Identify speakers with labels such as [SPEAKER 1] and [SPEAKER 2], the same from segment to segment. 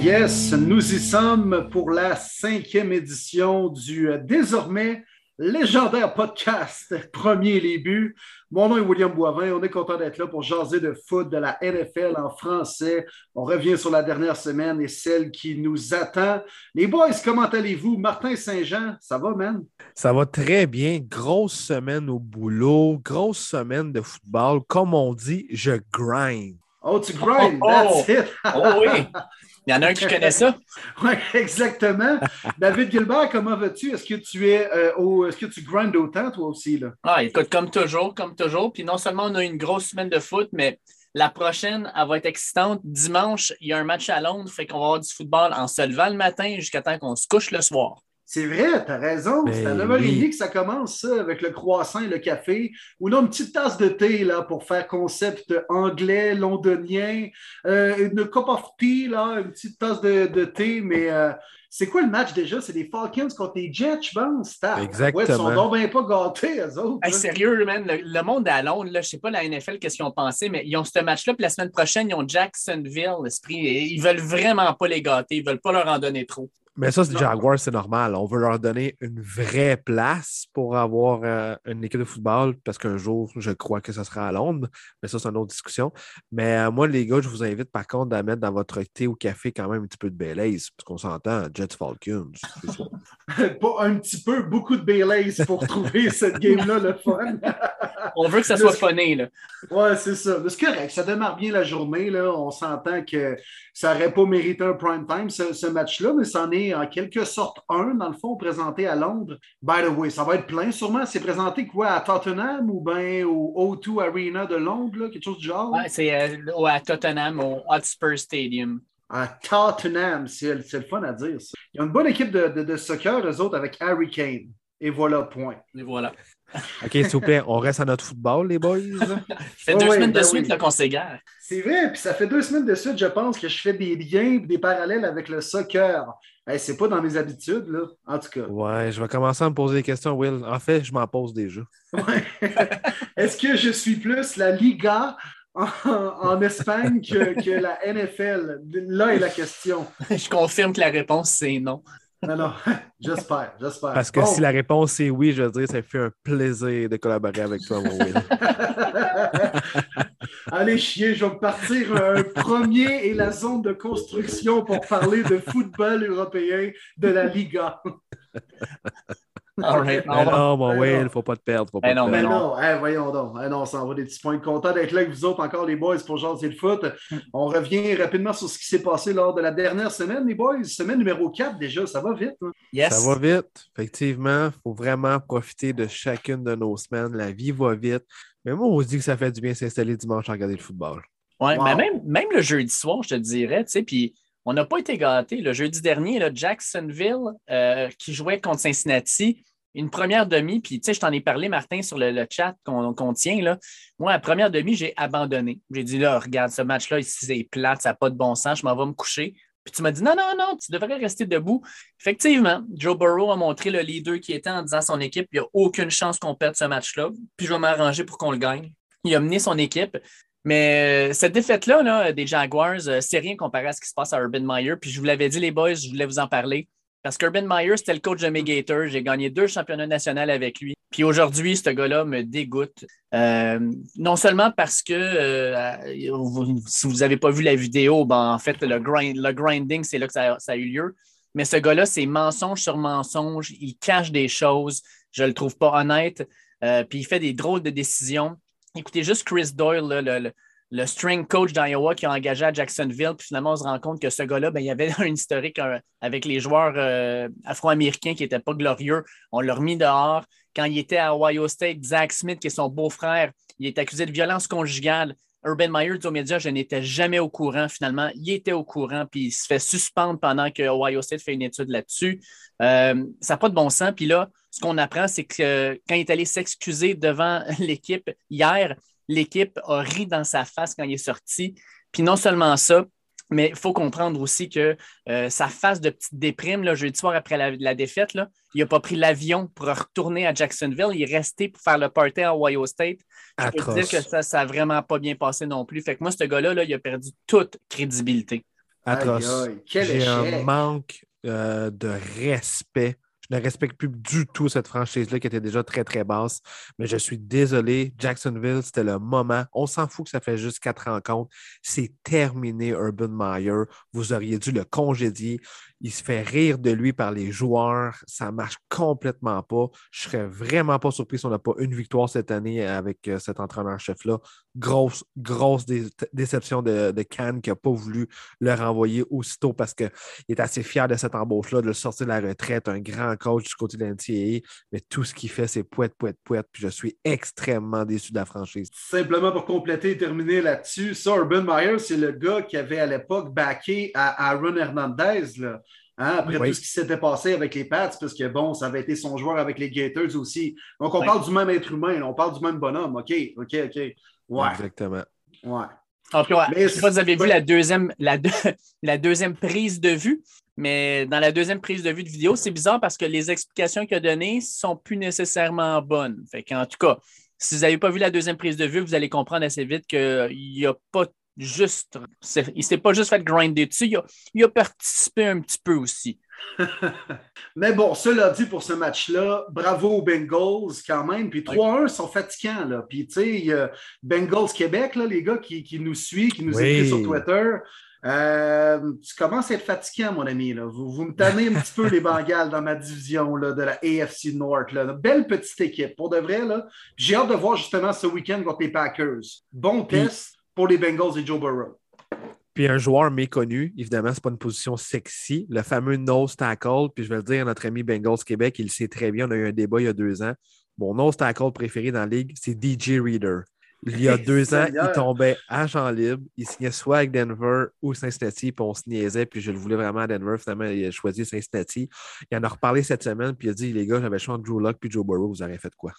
[SPEAKER 1] Yes, nous y sommes pour la cinquième édition du euh, désormais légendaire podcast Premier les buts. Mon nom est William Boivin. On est content d'être là pour jaser de foot de la NFL en français. On revient sur la dernière semaine et celle qui nous attend. Les boys, comment allez-vous? Martin Saint-Jean, ça va, man?
[SPEAKER 2] Ça va très bien. Grosse semaine au boulot, grosse semaine de football. Comme on dit, je grind.
[SPEAKER 1] Oh, tu grind, oh, oh. that's it.
[SPEAKER 3] oh oui. Il y en a un qui connaît ça.
[SPEAKER 1] Oui, exactement. David Gilbert, comment vas-tu? Est-ce que tu es euh, au, est-ce que tu grindes autant, toi aussi? Là?
[SPEAKER 3] Ah, écoute, comme toujours, comme toujours. Puis non seulement on a une grosse semaine de foot, mais la prochaine, elle va être excitante. Dimanche, il y a un match à Londres, fait qu'on va avoir du football en se levant le matin jusqu'à temps qu'on se couche le soir.
[SPEAKER 1] C'est vrai, tu as raison. C'est à 9h30 que ça commence, ça, avec le croissant et le café. Ou non, une petite tasse de thé là, pour faire concept anglais, londonien. Euh, une cup of tea, là, une petite tasse de, thé. Mais euh, c'est quoi le match déjà? C'est les Falcons contre les Jets, je pense.
[SPEAKER 2] Exactement.
[SPEAKER 1] Ouais, ils sont donc bien pas gâtés, eux autres.
[SPEAKER 3] sérieux, man, le, monde à Londres, là, je sais pas la NFL, qu'est-ce qu'ils ont pensé, mais ils ont ce match-là, puis la semaine prochaine, ils ont Jacksonville, l'esprit. Ils veulent vraiment pas les gâter, ils veulent pas leur en donner trop.
[SPEAKER 2] Mais ça, c'est Jaguars, c'est normal. On veut leur donner une vraie place pour avoir euh, une équipe de football parce qu'un jour, je crois que ça sera à Londres. Mais ça, c'est une autre discussion. Mais euh, moi, les gars, je vous invite par contre à mettre dans votre thé ou café quand même un petit peu de Baileys parce qu'on s'entend, Jets Falcons.
[SPEAKER 1] Pas un petit peu, beaucoup de Baileys pour trouver cette game-là le fun.
[SPEAKER 3] On veut que ça soit funné. Là.
[SPEAKER 1] Ouais, c'est ça. C'est correct. Ça démarre bien la journée. Là. On s'entend que ça n'aurait pas mérité un prime time, ce, ce match-là, mais c'en est en quelque sorte un, dans le fond, présenté à Londres. By the way, ça va être plein sûrement. C'est présenté quoi, à Tottenham ou bien au O2 Arena de Londres, quelque chose du genre?
[SPEAKER 3] Ouais, c'est euh, à Tottenham, au Hotspur Stadium.
[SPEAKER 1] À Tottenham, c'est le fun à dire. Ça. Il y a une bonne équipe de, de, de soccer, eux autres, avec Harry Kane. Et voilà, point.
[SPEAKER 3] Et voilà.
[SPEAKER 2] OK, s'il vous plaît, on reste à notre football, les boys.
[SPEAKER 3] ça fait deux semaines de ben suite qu'on s'égare.
[SPEAKER 1] C'est vrai, puis ça fait deux semaines de suite, je pense, que je fais des liens des parallèles avec le soccer. Hey, c'est pas dans mes habitudes, là, en tout cas.
[SPEAKER 2] Ouais, je vais commencer à me poser des questions, Will. En fait, je m'en pose déjà.
[SPEAKER 1] Ouais. Est-ce que je suis plus la Liga en, Espagne que, que, la NFL? Là est la question.
[SPEAKER 3] je confirme que la réponse, c'est non.
[SPEAKER 1] Non, non, j'espère, j'espère.
[SPEAKER 2] Parce que si la réponse est oui, je veux dire, ça fait un plaisir de collaborer avec toi, mon Will.
[SPEAKER 1] Allez chier, je vais partir un premier et la zone de construction pour parler de football européen de la Liga.
[SPEAKER 3] All right.
[SPEAKER 2] non, mon Will, il ne faut pas te perdre. Faut pas
[SPEAKER 1] non, mais non, voyons donc. non, on s'en va des petits points. Content d'être là avec vous autres, encore les boys, pour jaser le foot. On revient rapidement sur ce qui s'est passé lors de la dernière semaine, les boys. Semaine numéro 4 déjà, ça va vite. Hein?
[SPEAKER 2] Yes. Ça va vite, effectivement. Il faut vraiment profiter de chacune de nos semaines. La vie va vite. Mais moi, on se dit que ça fait du bien s'installer dimanche à regarder le football.
[SPEAKER 3] Oui, mais même, même le jeudi soir, je te dirais, tu sais, puis on n'a pas été gâtés. Le jeudi dernier, Jacksonville, euh, qui jouait contre Cincinnati, une première demi, puis tu sais, je t'en ai parlé, Martin, sur le, chat qu'on tient. Là. Moi, la première demi, j'ai abandonné. J'ai dit, là, regarde, ce match-là, c'est plate, ça n'a pas de bon sens, je m'en vais me coucher. Puis tu m'as dit, non, non, non, tu devrais rester debout. Effectivement, Joe Burrow a montré le leader qui était en disant à son équipe, il n'y a aucune chance qu'on perde ce match-là, puis je vais m'arranger pour qu'on le gagne. Il a mené son équipe. Mais euh, cette défaite-là des Jaguars, euh, c'est rien comparé à ce qui se passe à Urban Meyer. Puis je vous l'avais dit, les boys, je voulais vous en parler. Parce qu'Urban Meyer, c'était le coach de mes Gators. J'ai gagné deux championnats nationaux avec lui. Puis aujourd'hui, ce gars-là me dégoûte. Euh, non seulement parce que, si vous n'avez pas vu la vidéo, ben, en fait, le, le grinding, c'est là que ça, a eu lieu. Mais ce gars-là, c'est mensonge sur mensonge. Il cache des choses. Je ne le trouve pas honnête. puis il fait des drôles de décisions. Écoutez juste Chris Doyle, le, string coach d'Iowa qui a engagé à Jacksonville. Puis finalement, on se rend compte que ce gars-là, ben, il y avait un historique euh, avec les joueurs euh, afro-américains qui n'étaient pas glorieux. On l'a remis dehors. Quand il était à Ohio State, Zach Smith, qui est son beau-frère, il est accusé de violence conjugale. Urban Meyer dit aux médias Je n'étais jamais au courant. Finalement, il était au courant, puis il se fait suspendre pendant que Ohio State fait une étude là-dessus. Euh, ça n'a pas de bon sens. Puis là, ce qu'on apprend, c'est que quand il est allé s'excuser devant l'équipe hier, l'équipe a ri dans sa face quand il est sorti. Puis non seulement ça, mais il faut comprendre aussi que euh, sa phase de petite déprime, là, jeudi soir après la, défaite, là, il n'a pas pris l'avion pour retourner à Jacksonville. Il est resté pour faire le party à Ohio State. Je peux dire que ça n'a vraiment pas bien passé non plus. Fait que moi, ce gars-là, là, il a perdu toute crédibilité.
[SPEAKER 2] Atroce. J'ai un manque euh, de respect ne respecte plus du tout cette franchise-là qui était déjà très, très basse. Mais je suis désolé. Jacksonville, c'était le moment. On s'en fout que ça fait juste quatre rencontres. C'est terminé, Urban Meyer. Vous auriez dû le congédier. Il se fait rire de lui par les joueurs. Ça marche complètement pas. Je serais vraiment pas surpris si on n'a pas une victoire cette année avec euh, cet entraîneur-chef-là. Grosse, grosse déception de, de Cannes qui n'a pas voulu le renvoyer aussitôt parce qu'il est assez fier de cette embauche-là, de le sortir de la retraite. Un grand coach du côté de l'NCAA, mais tout ce qu'il fait, c'est pouette, pouette, pouette. Puis je suis extrêmement déçu de la franchise.
[SPEAKER 1] Simplement pour compléter et terminer là-dessus, ça, Urban Meyer, c'est le gars qui avait à l'époque backé à Aaron Hernandez. Là. Hein, après tout ce qui s'était passé avec les Pats, parce que bon, ça avait été son joueur avec les Gators aussi. Donc, on parle du même être humain, on parle du même bonhomme. OK, OK, OK. Ouais.
[SPEAKER 2] Exactement.
[SPEAKER 1] Ouais.
[SPEAKER 3] En plus, je vous avez vu la deuxième, la, la deuxième prise de vue, mais dans la deuxième prise de vue de vidéo, c'est bizarre parce que les explications qu'il a données ne sont plus nécessairement bonnes. Fait en tout cas, si vous n'avez pas vu la deuxième prise de vue, vous allez comprendre assez vite qu'il n'y a pas juste. Il ne s'est pas juste fait grinder dessus, il a, participé un petit peu aussi.
[SPEAKER 1] Mais bon, cela dit pour ce match-là, bravo aux Bengals quand même. Puis 3-1 sont fatigants. Là. Puis tu sais, il y a Bengals Québec, là, les gars qui, nous suivent, qui nous écrivent sur Twitter. Euh, tu commences à être fatiguant, mon ami. Là. Vous, vous me tannez un petit peu les Bengals dans ma division là, de la AFC North. Là. belle petite équipe, pour de vrai. J'ai hâte de voir justement ce week-end contre les Packers. Bon test pour les Bengals et Joe Burrow.
[SPEAKER 2] Puis un joueur méconnu, évidemment, ce n'est pas une position sexy, le fameux nose tackle. Puis je vais le dire, notre ami Bengals Québec, il le sait très bien. On a eu un débat il y a deux ans. Mon nose tackle préféré dans la ligue, c'est DJ Reader. Il y a deux ans, il tombait agent libre. Il signait soit avec Denver ou Cincinnati, puis on se niaisait, puis je le voulais vraiment à Denver. Finalement, il a choisi Cincinnati. Il en a reparlé cette semaine, puis il a dit Les gars, j'avais choisi Drew Locke puis Joe Burrow, vous auriez fait quoi?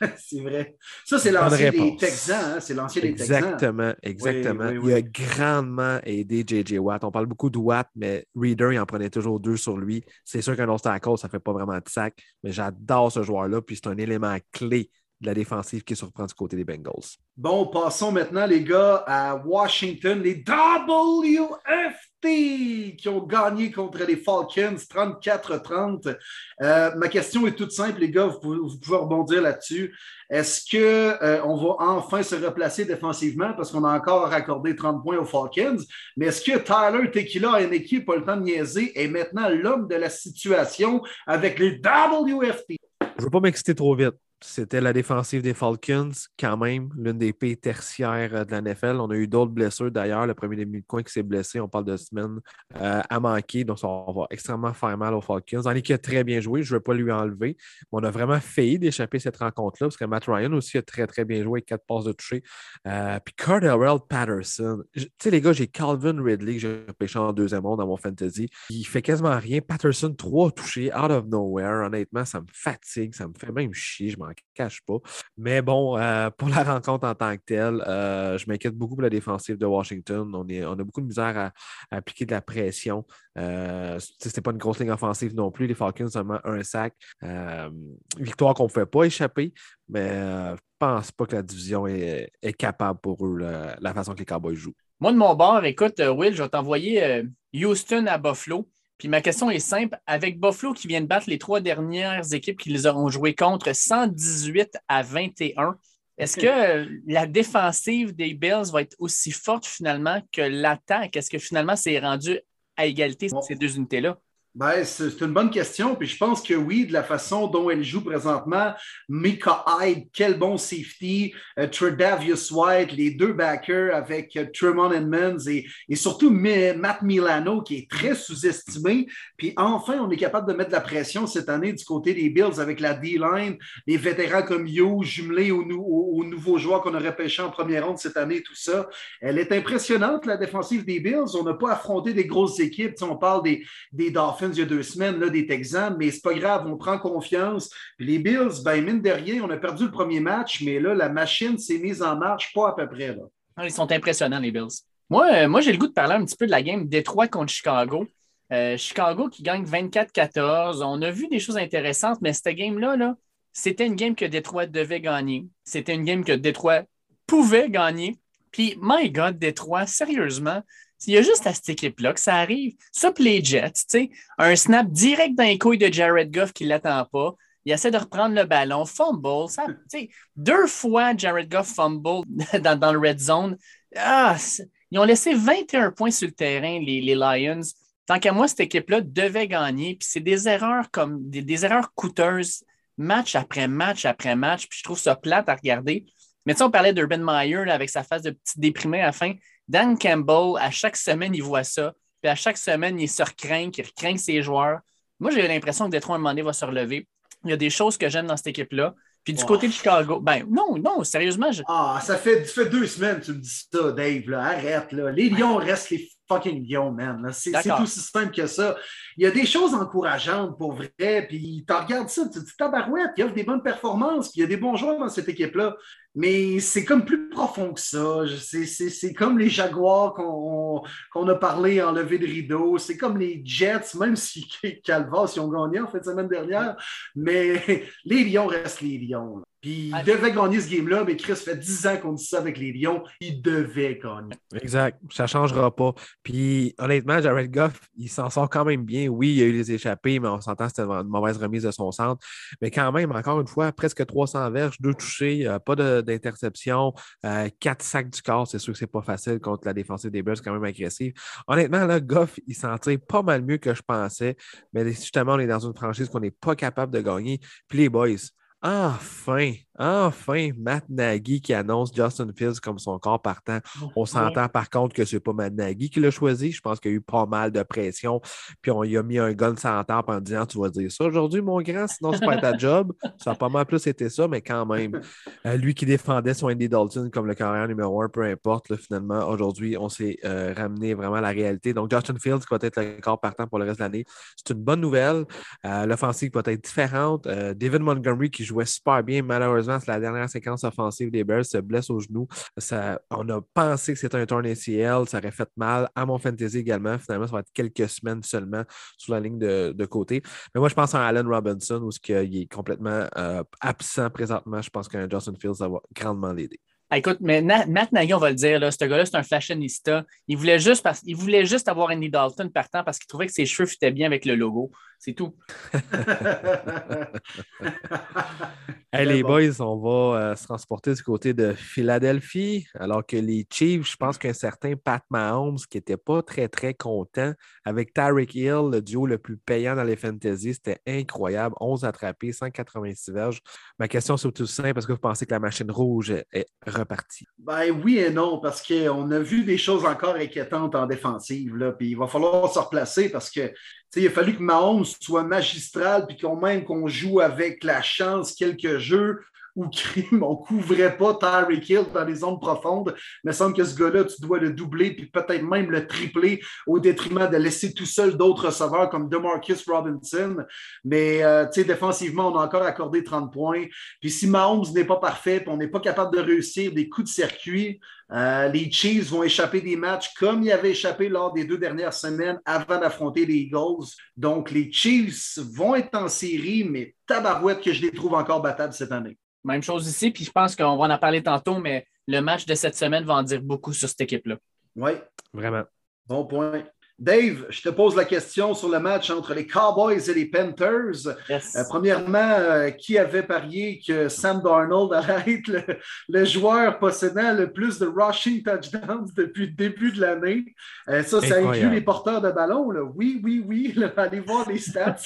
[SPEAKER 1] c'est vrai. Ça, c'est l'ancien des Texans. Hein? C'est l'ancien des
[SPEAKER 2] Texans. Exactement, exactement. il a grandement aidé J.J. Watt. On parle beaucoup de Watt, mais Reader, il en prenait toujours deux sur lui. C'est sûr qu'un cause, ça ne fait pas vraiment de sac, mais j'adore ce joueur-là. Puis c'est un élément clé de la défensive qui surprend du côté des Bengals.
[SPEAKER 1] Bon, passons maintenant, les gars, à Washington, les WFT qui ont gagné contre les Falcons 34-30. Euh, ma question est toute simple, les gars, vous pouvez, rebondir là-dessus. Est-ce qu'on euh, va enfin se replacer défensivement parce qu'on a encore accordé 30 points aux Falcons? Mais est-ce que Tyler Tequila une équipe, pas le temps de niaiser, est maintenant l'homme de la situation avec les WFT?
[SPEAKER 2] Je ne veux pas m'exciter trop vite. C'était la défensive des Falcons, quand même, l'une des pays tertiaires euh, de la NFL. On a eu d'autres blessures d'ailleurs. Le premier demi de coin qui s'est blessé, on parle de semaine euh, à manquer. Donc, ça va extrêmement faire mal aux Falcons. En qui a très bien joué, je ne vais pas lui enlever. Mais on a vraiment failli d'échapper cette rencontre-là parce que Matt Ryan aussi a très, très bien joué quatre passes de toucher. Euh, puis Cardell Patterson. Tu sais, les gars, j'ai Calvin Ridley que j'ai repêché en deuxième monde dans mon fantasy. Il fait quasiment rien. Patterson, trois touchés, out of nowhere. Honnêtement, ça me fatigue, ça me fait même chier. Je m'en cache pas. Mais bon, euh, pour la rencontre en tant que telle, euh, je m'inquiète beaucoup pour la défensive de Washington. On, a beaucoup de misère à, appliquer de la pression. Euh, C'était pas une grosse ligne offensive non plus. Les Falcons, seulement un sac. Euh, victoire qu'on ne pouvait pas échapper, mais je pense pas que la division est, capable pour eux, la façon que les Cowboys jouent.
[SPEAKER 3] Moi, de mon bord, écoute, Will, je vais t'envoyer Houston à Buffalo. Puis ma question est simple. Avec Buffalo qui vient de battre les trois dernières équipes qu'ils ont joué contre 118 à 21, est-ce que la défensive des Bills va être aussi forte finalement que l'attaque? Est-ce que finalement c'est rendu à égalité ces deux unités-là?
[SPEAKER 1] Ben, c'est une bonne question. Puis je pense que oui, de la façon dont elle joue présentement, Mika Hyde, quel bon safety, uh, Tredavious White, les deux backers avec uh, Tremont Edmonds et, et surtout Matt Milano qui est très sous-estimé. Puis enfin, on est capable de mettre de la pression cette année du côté des Bills avec la D-line, les vétérans comme Yo, jumelés aux, aux, nouveaux joueurs qu'on aurait pêché en première ronde cette année, tout ça. Elle est impressionnante, la défensive des Bills. On n'a pas affronté des grosses équipes. on parle des, des Dolphins il y a deux semaines, là, des Texans, mais c'est pas grave, on prend confiance. les Bills, ben, mine de rien, on a perdu le premier match, mais là, la machine s'est mise en marche, pas à peu près. Là.
[SPEAKER 3] Ah, ils sont impressionnants, les Bills. Moi, euh, moi j'ai le goût de parler un petit peu de la game Détroit contre Chicago. Euh, Chicago qui gagne 24-14. On a vu des choses intéressantes, mais cette game-là, -là, c'était une game que Détroit devait gagner. C'était une game que Détroit pouvait gagner. Puis, my God, Détroit, sérieusement, Il y a juste à cette équipe-là que ça arrive. Ça, les Jets, tu sais, un snap direct dans les couilles de Jared Goff qui ne l'attend pas. Il essaie de reprendre le ballon, fumble. Ça, deux fois, Jared Goff fumble dans, le red zone. Ah, ils ont laissé 21 points sur le terrain, les, Lions. Tant qu'à moi, cette équipe-là devait gagner. Puis c'est des erreurs comme des, erreurs coûteuses, match après match après match. Puis je trouve ça plate à regarder. Mais tu sais, on parlait d'Urban Meyer avec sa face de petit déprimé à la fin. Dan Campbell, à chaque semaine, il voit ça. Puis à chaque semaine, il se recraint, il recraint ses joueurs. Moi, j'ai l'impression que Détroit, à un moment donné, va se relever. Il y a des choses que j'aime dans cette équipe-là. Puis du côté de Chicago, ben non, non, sérieusement. Je...
[SPEAKER 1] Ah, ça fait, ça fait deux semaines que tu me dis ça, Dave. Là. Arrête, là. Les Lions restent les fucking Lions, man. C'est tout simple que ça. Il y a des choses encourageantes pour vrai, puis tu regardes ça, tu te dis tabarouette, il y a des bonnes performances, puis il y a des bons joueurs dans cette équipe-là. Mais c'est comme plus profond que ça. C'est comme les Jaguars qu'on a parlé en levée de rideau. C'est comme les Jets, même si Calvas, ils ont gagné en fait la semaine dernière. Mais les Lions restent les Lions. Puis il devait gagner ce game-là, mais Chris fait 10 ans qu'on dit ça avec les Lions. Il devait gagner.
[SPEAKER 2] Exact. Ça ne changera pas. Puis honnêtement, Jared Goff, il s'en sort quand même bien. Oui, il y a eu les échappées, mais on s'entend que c'était une mauvaise remise de son centre. Mais quand même, encore une fois, presque 300 verges, deux touchés, euh, pas d'interception, euh, quatre sacs du corps. C'est sûr que c'est pas facile contre la défensive des Bears, quand même agressive. Honnêtement, là, Goff, il s'en tire pas mal mieux que je pensais. Mais justement, on est dans une franchise qu'on n'est pas capable de gagner. Puis les boys, enfin, Enfin, Matt Nagy qui annonce Justin Fields comme son corps partant. On s'entend par contre que ce n'est pas Matt Nagy qui l'a choisi. Je pense qu'il y a eu pas mal de pression. Puis on y a mis un gun sans tempe en disant Tu vas dire ça aujourd'hui, mon grand, sinon c'est pas ta job. Ça a pas mal plus été ça, mais quand même. Euh, lui qui défendait son Andy Dalton comme le carrière numéro un, peu importe, finalement, aujourd'hui, on s'est euh, ramené vraiment à la réalité. Donc, Justin Fields qui va être le corps partant pour le reste de l'année. C'est une bonne nouvelle. Euh, l'offensive va être différente. David Montgomery qui jouait super bien, malheureusement c'est la dernière séquence offensive des Bears, se blesse au genou. Ça, on a pensé que c'était un turn ACL, ça aurait fait mal à mon fantasy également. Finalement, ça va être quelques semaines seulement sur la ligne de, côté. Mais moi, je pense à Allen Robinson où il est complètement euh, absent présentement. Je pense qu'un Justin Fields, ça va grandement l'aider.
[SPEAKER 3] Ah, écoute, mais Matt Nagy, on va le dire, là, ce gars-là, c'est un fashionista. Il voulait juste, il voulait juste avoir Andy Dalton partant parce qu'il trouvait que ses cheveux fitaient bien avec le logo. C'est tout.
[SPEAKER 2] hey, les boys, on va euh, se transporter du côté de Philadelphie, alors que les Chiefs, je pense qu'un certain Pat Mahomes, qui n'était pas très, très content, avec Tyreek Hill, le duo le plus payant dans les fantasy, c'était incroyable. 11 attrapés, 186 verges. Ma question, c'est tout simple, parce que vous pensez que la machine rouge est repartie?
[SPEAKER 1] Ben oui et non, parce qu'on a vu des choses encore inquiétantes en défensive, là, puis il va falloir se replacer parce que il a fallu que Mahomes soit magistral, puis qu'on même qu'on joue avec la chance quelques jeux où crime, on ne couvrait pas Tyreek Hill dans les zones profondes. Il semble que ce gars-là, tu dois le doubler, puis peut-être même le tripler au détriment de laisser tout seul d'autres receveurs comme DeMarcus Robinson. Mais euh, défensivement, on a encore accordé 30 points. Puis si Mahomes n'est pas parfait, puis on n'est pas capable de réussir des coups de circuit, euh, les Chiefs vont échapper des matchs comme ils avaient échappé lors des deux dernières semaines avant d'affronter les Eagles. Donc, les Chiefs vont être en série, mais tabarouette que je les trouve encore battables cette année.
[SPEAKER 3] Même chose ici, puis je pense qu'on va en parler tantôt, mais le match de cette semaine va en dire beaucoup sur cette équipe-là.
[SPEAKER 1] Oui.
[SPEAKER 2] Vraiment.
[SPEAKER 1] Bon point. Dave, je te pose la question sur le match entre les Cowboys et les Panthers. Euh, premièrement, euh, qui avait parié que Sam Darnold allait être le, joueur possédant le plus de rushing touchdowns depuis le début de l'année? Euh, ça, ça inclut les porteurs de ballon. Oui, oui, oui. allez voir les stats.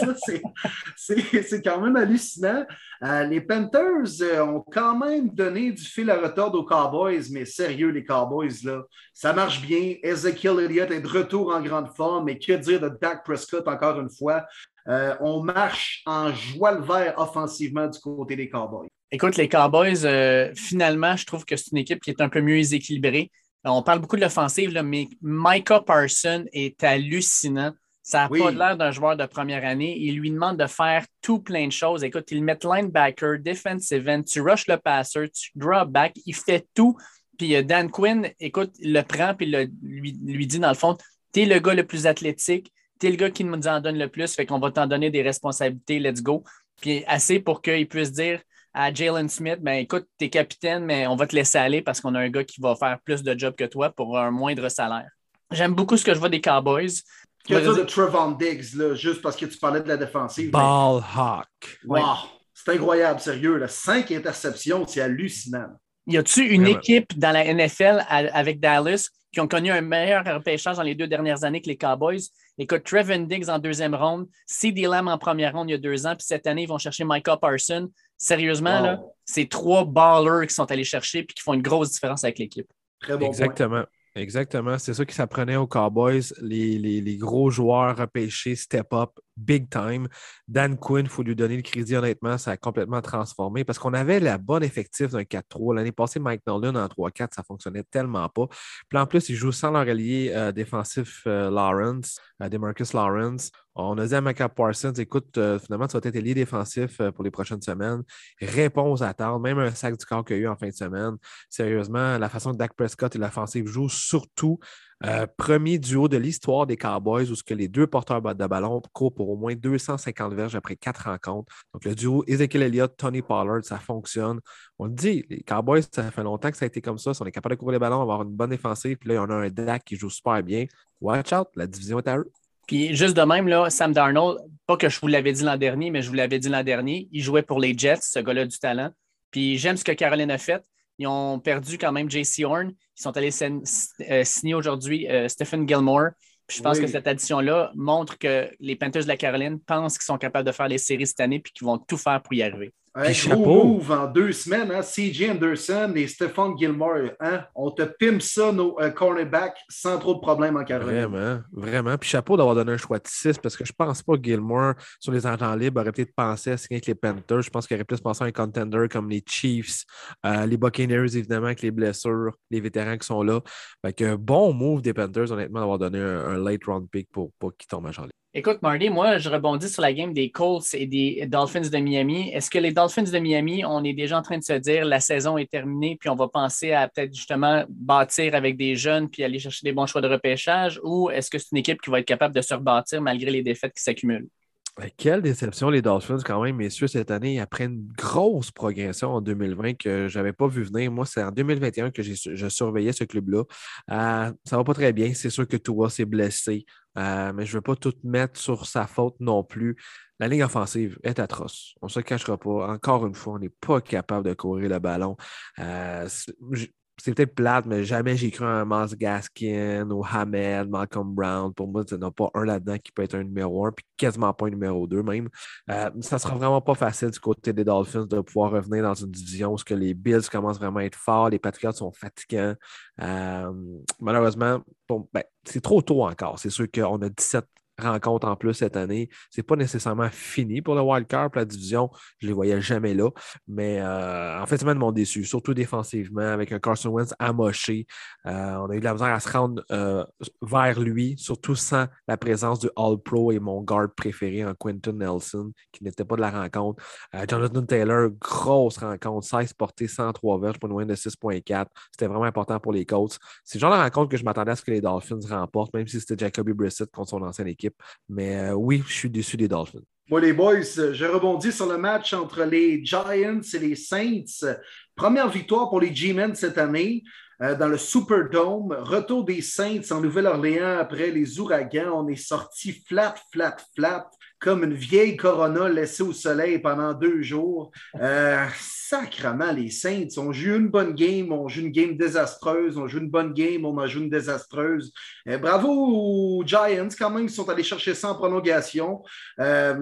[SPEAKER 1] c'est quand même hallucinant. les Panthers ont quand même donné du fil à retordre aux Cowboys, mais sérieux, les Cowboys, là, ça marche bien. Ezekiel Elliott est de retour en grande forme. Mais que dire de Dak Prescott encore une fois? Euh, on marche en joie le vert offensivement du côté des Cowboys.
[SPEAKER 3] Écoute, les Cowboys, euh, finalement, je trouve que c'est une équipe qui est un peu mieux équilibrée. On parle beaucoup de l'offensive, mais Micah Parson est hallucinant. Ça n'a pas l'air d'un joueur de première année. Il lui demande de faire tout plein de choses. Écoute, il met linebacker, defensive end, tu rush le passer, tu drop back, il fait tout. Puis euh, Dan Quinn, écoute, il le prend puis lui, lui dit dans le fond, tu es le gars le plus athlétique, tu es le gars qui nous en donne le plus, fait qu'on va t'en donner des responsabilités, let's go. Puis assez pour qu'il puisse dire à Jalen Smith, ben écoute, tu es capitaine, mais on va te laisser aller parce qu'on a un gars qui va faire plus de job que toi pour un moindre salaire. J'aime beaucoup ce que je vois des Cowboys.
[SPEAKER 1] Que dire de Trevon Diggs, là, juste parce que tu parlais de la défensive.
[SPEAKER 2] Ball hawk.
[SPEAKER 1] Wow! C'est incroyable, sérieux. Là. Cinq interceptions, c'est hallucinant.
[SPEAKER 3] Y a-tu une équipe dans la NFL avec Dallas qui ont connu un meilleur repêchage dans les deux dernières années que les Cowboys? Écoute, Trevon Diggs en deuxième ronde, CD Lamb en première ronde il y a deux ans, puis cette année, ils vont chercher Micah Parsons. Sérieusement, c'est trois ballers qui sont allés chercher et qui font une grosse différence avec l'équipe.
[SPEAKER 2] Très bon Exactement. Exactement. C'est ça qui s'apprenait aux Cowboys. Les, les, gros joueurs repêchés, step up, big time. Dan Quinn, il faut lui donner le crédit, honnêtement, ça a complètement transformé parce qu'on avait la bonne effectif d'un 4-3. L'année passée, Mike Nolan en 3-4, ça fonctionnait tellement pas. Puis en plus, il joue sans leur allié euh, défensif euh, Lawrence, euh, Demarcus Lawrence. On a dit à Micah Parsons, écoute, finalement, tu vas être lié défensif pour les prochaines semaines. Réponds aux attentes, même un sac du corps qu'il y a eu en fin de semaine. Sérieusement, la façon que Dak Prescott et l'offensive jouent, surtout euh, premier duo de l'histoire des Cowboys où ce que les deux porteurs de ballon courent pour au moins 250 verges après quatre rencontres. Donc, le duo Ezekiel Elliott, Tony Pollard, ça fonctionne. On le dit, les Cowboys, ça fait longtemps que ça a été comme ça. Si on est capable de courir les ballons, avoir une bonne défensive, puis là, on a un Dak qui joue super bien. Watch out, la division est à eux.
[SPEAKER 3] Puis juste de même, là, Sam Darnold, pas que je vous l'avais dit l'an dernier, mais je vous l'avais dit l'an dernier, il jouait pour les Jets, ce gars-là du talent. Puis j'aime ce que Caroline a fait. Ils ont perdu quand même JC Horn. Ils sont allés euh, signer aujourd'hui euh, Stephen Gilmore. je pense que cette addition-là montre que les Panthers de la Caroline pensent qu'ils sont capables de faire les séries cette année et qu'ils vont tout faire pour y arriver.
[SPEAKER 1] Un gros move en deux semaines, hein? CJ Anderson et Stephon Gilmore. Hein? On te pimpe ça, nos euh, cornerbacks, sans trop de problèmes en Caroline.
[SPEAKER 2] Vraiment, vraiment. Puis chapeau d'avoir donné un choix de 6 parce que je pense pas que Gilmore, sur les agents libres, aurait peut-être pensé à signer avec les Panthers. Je pense qu'il aurait plus pensé à un contender comme les Chiefs, euh, les Buccaneers, évidemment, avec les blessures, les vétérans qui sont là. Fait que bon move des Panthers, honnêtement, d'avoir donné un, late round pick pour pas qu'ils tombent à libre.
[SPEAKER 3] Écoute, Marty, moi, je rebondis sur la game des Colts et des Dolphins de Miami. Est-ce que les Dolphins de Miami, on est déjà en train de se dire la saison est terminée, puis on va penser à peut-être justement bâtir avec des jeunes puis aller chercher des bons choix de repêchage, ou est-ce que c'est une équipe qui va être capable de se rebâtir malgré les défaites qui s'accumulent?
[SPEAKER 2] Ben, quelle déception les Dolphins quand même, messieurs, cette année, après une grosse progression en 2020 que je n'avais pas vu venir. Moi, c'est en 2021 que je surveillais ce club-là. Euh, ça ne va pas très bien. C'est sûr que Tua s'est blessé, euh, mais je ne veux pas tout mettre sur sa faute non plus. La ligne offensive est atroce. On ne se cachera pas. Encore une fois, on n'est pas capable de courir le ballon. Euh, c'est peut-être plate, mais jamais j'ai cru un Mars Gaskin ou Hamed, Malcolm Brown. Pour moi, il n'y en a pas un là-dedans qui peut être un numéro un, puis quasiment pas un numéro deux même. Euh, ça ne sera vraiment pas facile du côté des Dolphins de pouvoir revenir dans une division où les Bills commencent vraiment à être forts, les Patriots sont fatigants. Euh, malheureusement, ben, c'est trop tôt encore. C'est sûr qu'on a 17 rencontres en plus cette année. Ce n'est pas nécessairement fini pour le wildcard, pour la division. Je ne les voyais jamais là. Mais euh, en fait, ils m'ont déçu, surtout défensivement, avec un Carson Wentz amoché. Euh, on a eu de la misère à se rendre euh, vers lui, surtout sans la présence du All-Pro et mon guard préféré en Quentin Nelson, qui n'était pas de la rencontre. Jonathan Taylor, grosse rencontre, 16 portées, 103 verges pour une moyenne de 6.4. C'était vraiment important pour les Colts. C'est le genre de rencontre que je m'attendais à ce que les Dolphins remportent, même si c'était Jacoby Brissett contre son ancienne équipe. Mais euh, oui, je suis déçu des Dolphins.
[SPEAKER 1] Moi, les boys, je rebondis sur le match entre les Giants et les Saints. Première victoire pour les G-Men cette année euh, dans le Superdome. Retour des Saints en Nouvelle-Orléans après les ouragans. On est sorti flat, flat, flat comme une vieille Corona laissée au soleil pendant deux jours. Euh, sacrement, les Saints, on joue une bonne game, on joue une game désastreuse, on joue une bonne game, on a joué une désastreuse. Euh, bravo aux Giants, quand même, ils sont allés chercher ça en prolongation. Euh,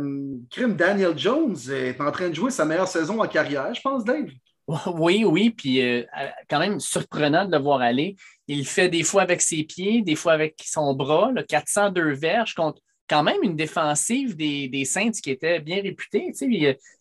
[SPEAKER 1] Daniel Jones est en train de jouer sa meilleure saison en carrière, je pense, Dave.
[SPEAKER 3] Oui, oui, puis euh, quand même surprenant de le voir aller. Il fait des fois avec ses pieds, des fois avec son bras, le 402 verges contre quand même une défensive des, Saints qui était bien réputée,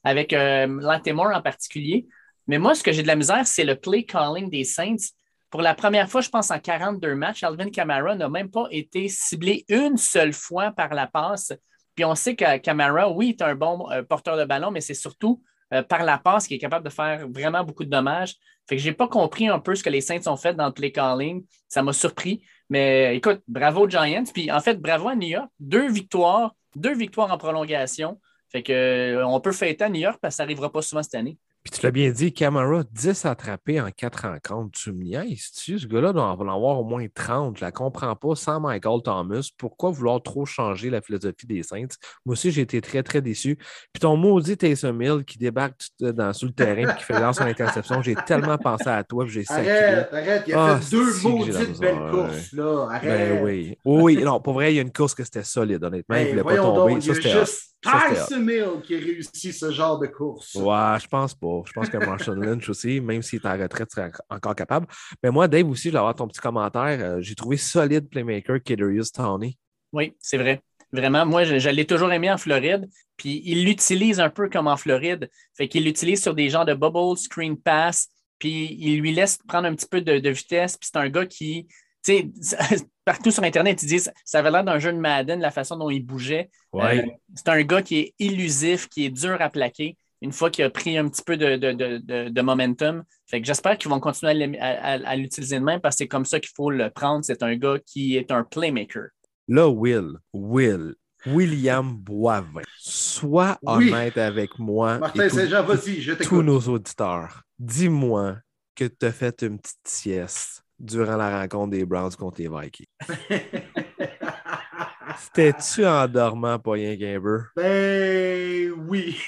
[SPEAKER 3] avec euh, Latimore en particulier. Mais moi, ce que j'ai de la misère, c'est le play calling des Saints. Pour la première fois, je pense, en 42 matchs, Alvin Kamara n'a même pas été ciblé une seule fois par la passe. Puis on sait que Kamara, oui, est un bon euh, porteur de ballon, mais c'est surtout euh, par la passe qu'il est capable de faire vraiment beaucoup de dommages. Fait que je n'ai pas compris un peu ce que les Saints ont fait dans le play calling. Ça m'a surpris. Mais écoute, bravo Giants. Puis en fait, bravo à New York. Deux victoires, deux victoires en prolongation. Fait que euh, on peut fêter à New York parce que ça n'arrivera pas souvent cette année.
[SPEAKER 2] Puis tu l'as bien dit, Camara, 10 attrapés en 4 rencontres. Tu me niaises, tu ce gars-là doit en avoir au moins 30. Je la comprends pas sans Michael Thomas. Pourquoi vouloir trop changer la philosophie des Saints? Moi aussi, j'ai été très, très déçu. Puis ton maudit Taysom Hill qui débarque dans, sur le terrain et qui fait lance son interception, j'ai tellement pensé à toi, j'ai
[SPEAKER 1] Arrête, arrête, il a fait ah, deux maudites belles courses, là. Arrête.
[SPEAKER 2] Ben oui. Oui, non, pour vrai, il y a une course que c'était solide, honnêtement. il ben, voulait pas tomber. ça, c'était
[SPEAKER 1] Tyson Hill qui a réussi ce genre de course.
[SPEAKER 2] Ouais, je pense pas. Je pense que Marshall Lynch aussi, même s'il est en retraite, serait encore capable. Mais moi, Dave aussi, je vais avoir ton petit commentaire. Euh, j'ai trouvé solide playmaker Kedarius Tony.
[SPEAKER 3] Oui, c'est vrai. Vraiment, moi, je, l'ai toujours aimé en Floride. Puis il l'utilise un peu comme en Floride. Fait qu'il l'utilise sur des genres de bubble, screen pass. Puis il lui laisse prendre un petit peu de, de vitesse. Puis c'est un gars qui, tu sais, partout sur Internet, ils disent ça avait l'air d'un jeu de Madden, la façon dont il bougeait.
[SPEAKER 2] Euh,
[SPEAKER 3] c'est un gars qui est illusif, qui est dur à plaquer une fois qu'il a pris un petit peu de, momentum. Fait que j'espère qu'ils vont continuer à, l'utiliser de même parce que c'est comme ça qu'il faut le prendre. C'est un gars qui est un playmaker.
[SPEAKER 2] Là, Will, Will, William Boivin, sois honnête avec moi.
[SPEAKER 1] Martin Saint-Jean, vas-y, je
[SPEAKER 2] Tous nos auditeurs, dis-moi que tu as fait une petite sieste durant la rencontre des Browns contre les Vikings. C'était-tu endormant pour rien Gamer?
[SPEAKER 1] Ben oui.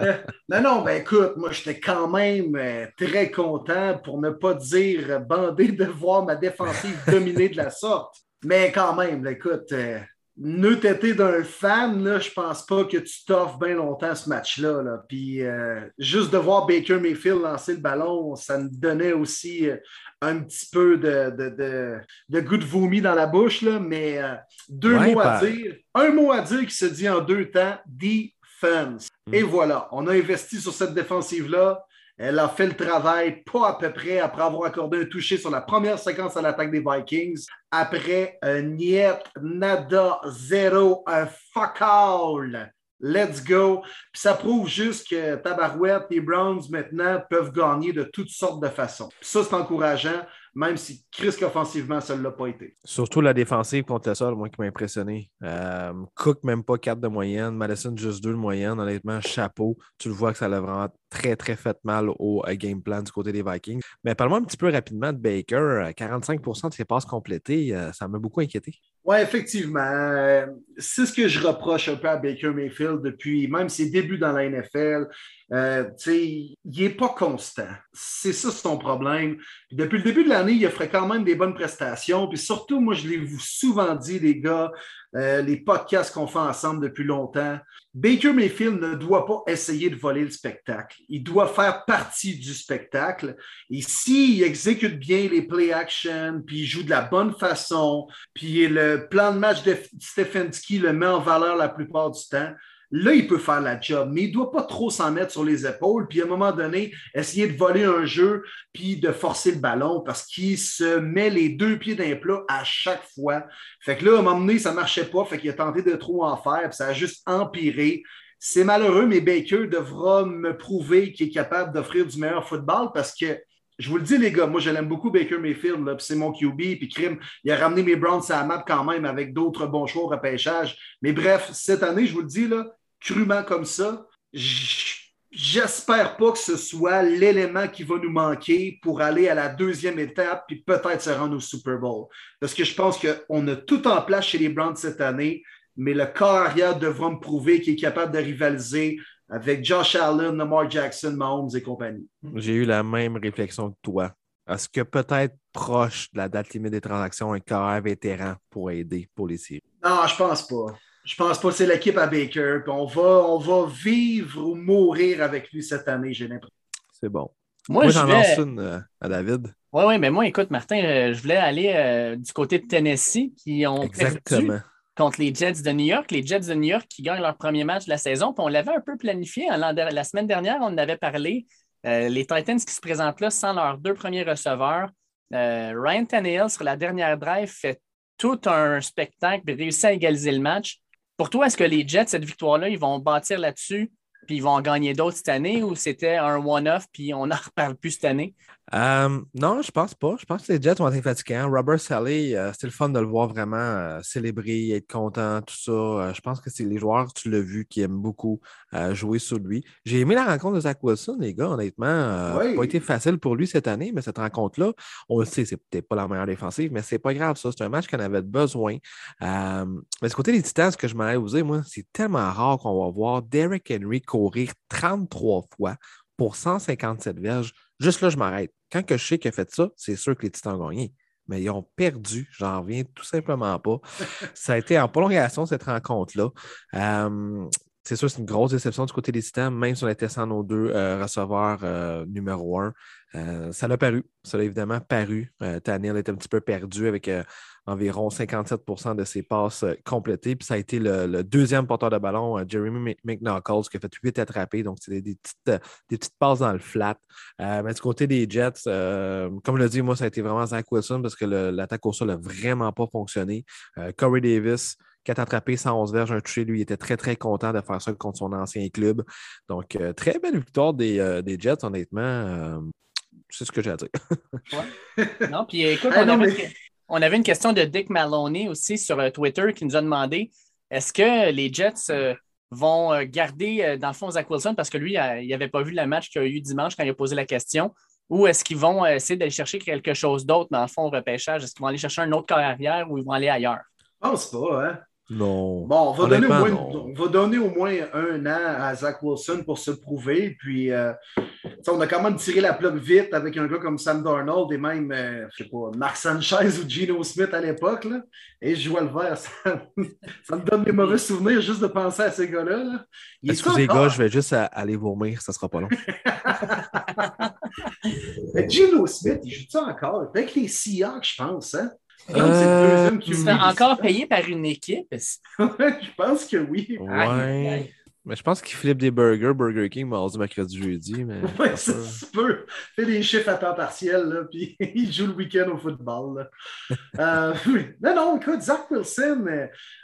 [SPEAKER 1] Euh, non, non, ben écoute, moi j'étais quand même euh, très content pour ne pas dire bandé de voir ma défensive dominée de la sorte. Mais quand même, écoute, euh, ne t'étais d'un fan, là, je pense pas que tu t'offres bien longtemps ce match-là. Là. Puis euh, juste de voir Baker Mayfield lancer le ballon, ça me donnait aussi euh, un petit peu de, de, de, goût de vomi dans la bouche. Là. Mais euh, deux mots à dire. Un mot à dire qui se dit en deux temps, defense. Mm. Et voilà, on a investi sur cette défensive-là. Elle a fait le travail pas à peu près après avoir accordé un toucher sur la première séquence à l'attaque des Vikings. Après un niet, nada, zéro, un fuck all. Let's go. Puis ça prouve juste que Tabarouette et Browns maintenant peuvent gagner de toutes sortes de façons. ça, c'est encourageant même si Chris offensivement, ça ne l'a pas été.
[SPEAKER 2] Surtout la défensive contre le sol, moi, qui m'a impressionné. Euh, Cook, même pas 4 de moyenne. Madison, juste 2 de moyenne. Honnêtement, chapeau. Tu le vois que ça l'a vraiment très, très fait mal au euh, game plan du côté des Vikings. Mais parle-moi un petit peu rapidement de Baker. 45% euh, de ses passes complétées, ça m'a beaucoup inquiété.
[SPEAKER 1] Oui, effectivement. c'est ce que je reproche un peu à Baker Mayfield depuis même ses débuts dans la NFL. Euh, il n'est pas constant. C'est ça son problème. depuis le début de l'année, il offrait quand même des bonnes prestations. Puis surtout, moi, je l'ai souvent dit, les gars, euh, les podcasts qu'on fait ensemble depuis longtemps. Baker Mayfield ne doit pas essayer de voler le spectacle. Il doit faire partie du spectacle. Et s'il exécute bien les play action, puis il joue de la bonne façon, puis le plan de match de Stefanski le met en valeur la plupart du temps, Là, il peut faire la job, mais il ne doit pas trop s'en mettre sur les épaules, puis à un moment donné, essayer de voler un jeu, puis de forcer le ballon parce qu'il se met les deux pieds d'un plat à chaque fois. Fait que là, à un moment donné, ça ne marchait pas, fait qu'il a tenté de trop en faire, puis ça a juste empiré. C'est malheureux, mais Baker devra me prouver qu'il est capable d'offrir du meilleur football parce que je vous le dis, les gars, moi, je l'aime beaucoup, Baker Mayfield, puis c'est mon QB, puis Krim, il a ramené mes Browns à la map quand même avec d'autres bons choix au repêchage. Mais bref, cette année, je vous le dis, là, crûment comme ça, j'espère pas que ce soit l'élément qui va nous manquer pour aller à la deuxième étape puis peut-être se rendre au Super Bowl. Parce que je pense qu'on a tout en place chez les Browns cette année, mais le corps arrière devra me prouver qu'il est capable de rivaliser avec Josh Allen, Lamar Jackson, Mahomes et compagnie.
[SPEAKER 2] J'ai eu la même réflexion que toi. Est-ce que peut-être proche de la date limite des transactions, un corps vétéran pour aider pour les séries?
[SPEAKER 1] Non, je pense pas. Je pense pas que c'est l'équipe à Baker. on va, on va vivre ou mourir avec lui cette année, j'ai l'impression.
[SPEAKER 2] C'est bon. Moi, j'en lance une euh, à David.
[SPEAKER 3] Oui, oui, mais moi, écoute, Martin, euh, je voulais aller euh, du côté de Tennessee qui ont
[SPEAKER 2] Exactement.
[SPEAKER 3] contre les Jets de New York. Les Jets de New York qui gagnent leur premier match de la saison. Puis on l'avait un peu planifié. Hein, la semaine dernière, on en avait parlé. les Titans qui se présentent là sans leurs deux premiers receveurs. Ryan Tannehill, sur la dernière drive, fait tout un spectacle et réussit à égaliser le match. Pour toi, est-ce que les Jets, cette victoire-là, ils vont bâtir là-dessus puis ils vont en gagner d'autres cette année ou c'était un one-off puis on n'en reparle plus cette année?
[SPEAKER 2] Euh, non, je pense pas. Je pense que les Jets ont été fatigants. Robert Sally, euh, c'était le fun de le voir vraiment euh, célébrer, être content, tout ça. je pense que c'est les joueurs, tu l'as vu, qui aiment beaucoup jouer sur lui. J'ai aimé la rencontre de Zach Wilson, les gars, honnêtement. Ça n'a pas été facile pour lui cette année, mais cette rencontre-là, on le sait, c'est peut-être pas la meilleure défensive, mais c'est pas grave, ça. C'est un match qu'on avait besoin. mais ce côté des Titans, ce que je m'allais vous dire, moi, c'est tellement rare qu'on va voir Derrick Henry courir 33 fois pour 157 verges. Juste là, je m'arrête. Quand que je sais qu'il a fait ça, c'est sûr que les Titans ont gagné. Mais ils ont perdu. J'en reviens tout simplement pas. ça a été en prolongation, cette rencontre-là. Euh, c'est sûr, c'est une grosse déception du côté des Titans, même si on était sans nos deux euh, receveurs euh, numéro un. Ça l'a paru. Ça l'a évidemment paru. Tanil est un petit peu perdu avec environ 57% de ses passes euh, complétées. Puis ça a été le, deuxième porteur de ballon, euh, Jeremy McKnuckles, qui a fait 8 attrapés. Donc, c'est des, petites, euh, des petites passes dans le flat. mais du côté des Jets, comme je l'ai dit, moi, ça a été vraiment Zach Wilson parce que l'attaque au sol n'a vraiment pas fonctionné. Corey Davis, 4 attrapés, 111 verges, un touché. Lui, il était très, très content de faire ça contre son ancien club. Donc, très belle victoire des Jets, honnêtement. C'est ce que j'ai à dire.
[SPEAKER 3] Non, puis écoute, on, on avait une question de Dick Maloney aussi sur euh, Twitter qui nous a demandé est-ce que les Jets euh, vont euh, garder, dans le fond, Zach Wilson parce que lui, il n'avait pas vu le match qu'il a eu dimanche quand il a posé la question ou est-ce qu'ils vont essayer d'aller chercher quelque chose d'autre dans le fond au repêchage? Est-ce qu'ils vont aller chercher un autre carrière ou ils vont aller ailleurs?
[SPEAKER 1] Je pense pas, hein?
[SPEAKER 2] Non.
[SPEAKER 1] Bon, on va, donner au, moins, on va, donner au moins, un an à Zach Wilson pour se prouver. Puis, euh, on a quand même tiré la plug vite avec un gars comme Sam Darnold et même, euh, je sais pas, Mark Sanchez ou Gino Smith à l'époque. Et je jouais le vert. Ça, me donne des mauvais souvenirs juste de penser à ces gars-là.
[SPEAKER 2] Excusez, gars, je vais juste aller vomir, ça sera pas long.
[SPEAKER 1] Gino Smith, il joue ça encore? Avec les Seahawks, je pense. Hein?
[SPEAKER 3] Euh, tu se encore payé par une équipe?
[SPEAKER 1] je pense que oui.
[SPEAKER 2] Ouais. Mais je pense qu'il flippe des burgers, Burger King, mardi, mercredi, jeudi. Mais
[SPEAKER 1] ouais, ça se peut. Fait des chiffres à temps partiel, là, puis il joue le week-end au football. euh, non, non, écoute, Zach Wilson,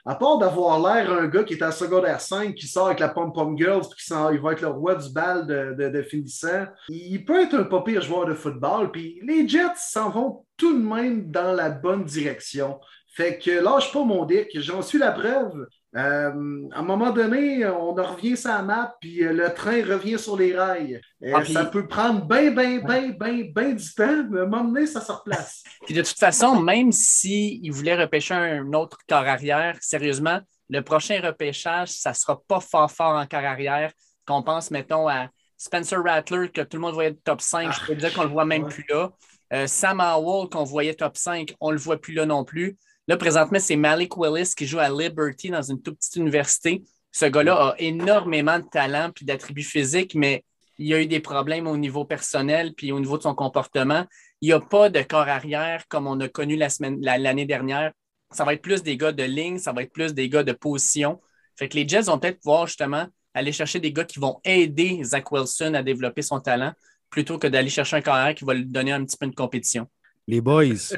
[SPEAKER 1] à part d'avoir l'air un gars qui est en secondaire 5, qui sort avec la pom-pom girls, puis qui il va être le roi du bal de, de, de, finissant, il peut être un pas pire joueur de football, puis les Jets s'en vont tout de même dans la bonne direction. Fait que lâche pas mon dick, j'en suis la preuve. Euh, à un moment donné, on revient sur la map, puis euh, le train revient sur les rails. Ah, ça peut prendre bien, bien, bien, bien, bien du temps, mais à un moment donné, ça se replace.
[SPEAKER 3] puis de toute façon, même s'il voulait repêcher un autre corps arrière, sérieusement, le prochain repêchage, ça ne sera pas fort fort en corps arrière. Qu'on pense, mettons, à Spencer Rattler, que tout le monde voyait top 5, je peux dire qu'on ne le voit même plus là. Euh, Sam Howell, qu'on voyait top 5, on ne le voit plus là non plus. Là, présentement, c'est Malik Willis qui joue à Liberty dans une toute petite université. Ce gars-là a énormément de talent et d'attributs physiques, mais il a eu des problèmes au niveau personnel puis au niveau de son comportement. Il n'y a pas de corps arrière comme on a connu l'année dernière. Ça va être plus des gars de ligne, ça va être plus des gars de position. Fait que les Jets vont peut-être pouvoir justement aller chercher des gars qui vont aider Zach Wilson à développer son talent plutôt que d'aller chercher un carrière qui va lui donner un petit peu de compétition.
[SPEAKER 2] Les boys,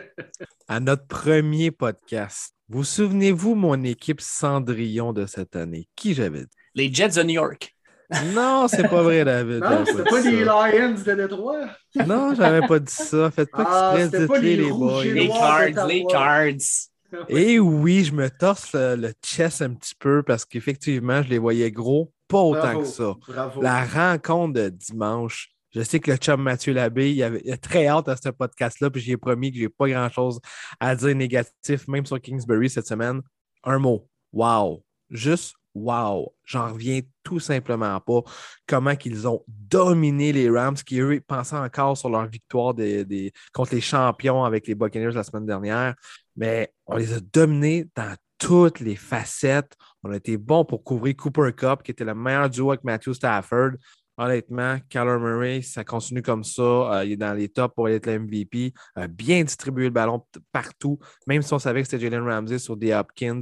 [SPEAKER 2] à notre premier podcast, vous souvenez-vous mon équipe Cendrillon de cette année? Qui j'avais dit?
[SPEAKER 3] Les Jets de New York.
[SPEAKER 2] Non, c'est pas vrai, David.
[SPEAKER 1] Non, c'était pas, les Lions de Détroit.
[SPEAKER 2] Non, j'avais pas dit ça. Faites pas ah, exprès de les, les boys.
[SPEAKER 3] Les cards, les cards.
[SPEAKER 2] Et oui, je me torse le, chest un petit peu parce qu'effectivement, je les voyais gros, pas autant que ça. La rencontre de dimanche, je sais que le chum Mathieu Labbé, il, avait, très hâte à ce podcast-là, puis j'ai promis que j'ai pas grand-chose à dire négatif, même sur Kingsbury cette semaine. Un mot. Wow. Juste wow. J'en reviens tout simplement pas. Comment qu'ils ont dominé les Rams, qui eux pensaient encore sur leur victoire des, contre les champions avec les Buccaneers la semaine dernière. Mais on les a dominés dans toutes les facettes. On a été bon pour couvrir Cooper Cup, qui était le meilleur duo avec Matthew Stafford honnêtement, Kyler Murray, ça continue comme ça. Euh, il est dans les tops pour être le MVP. bien distribué le ballon partout, même si on savait que c'était Jalen Ramsey sur des Hopkins.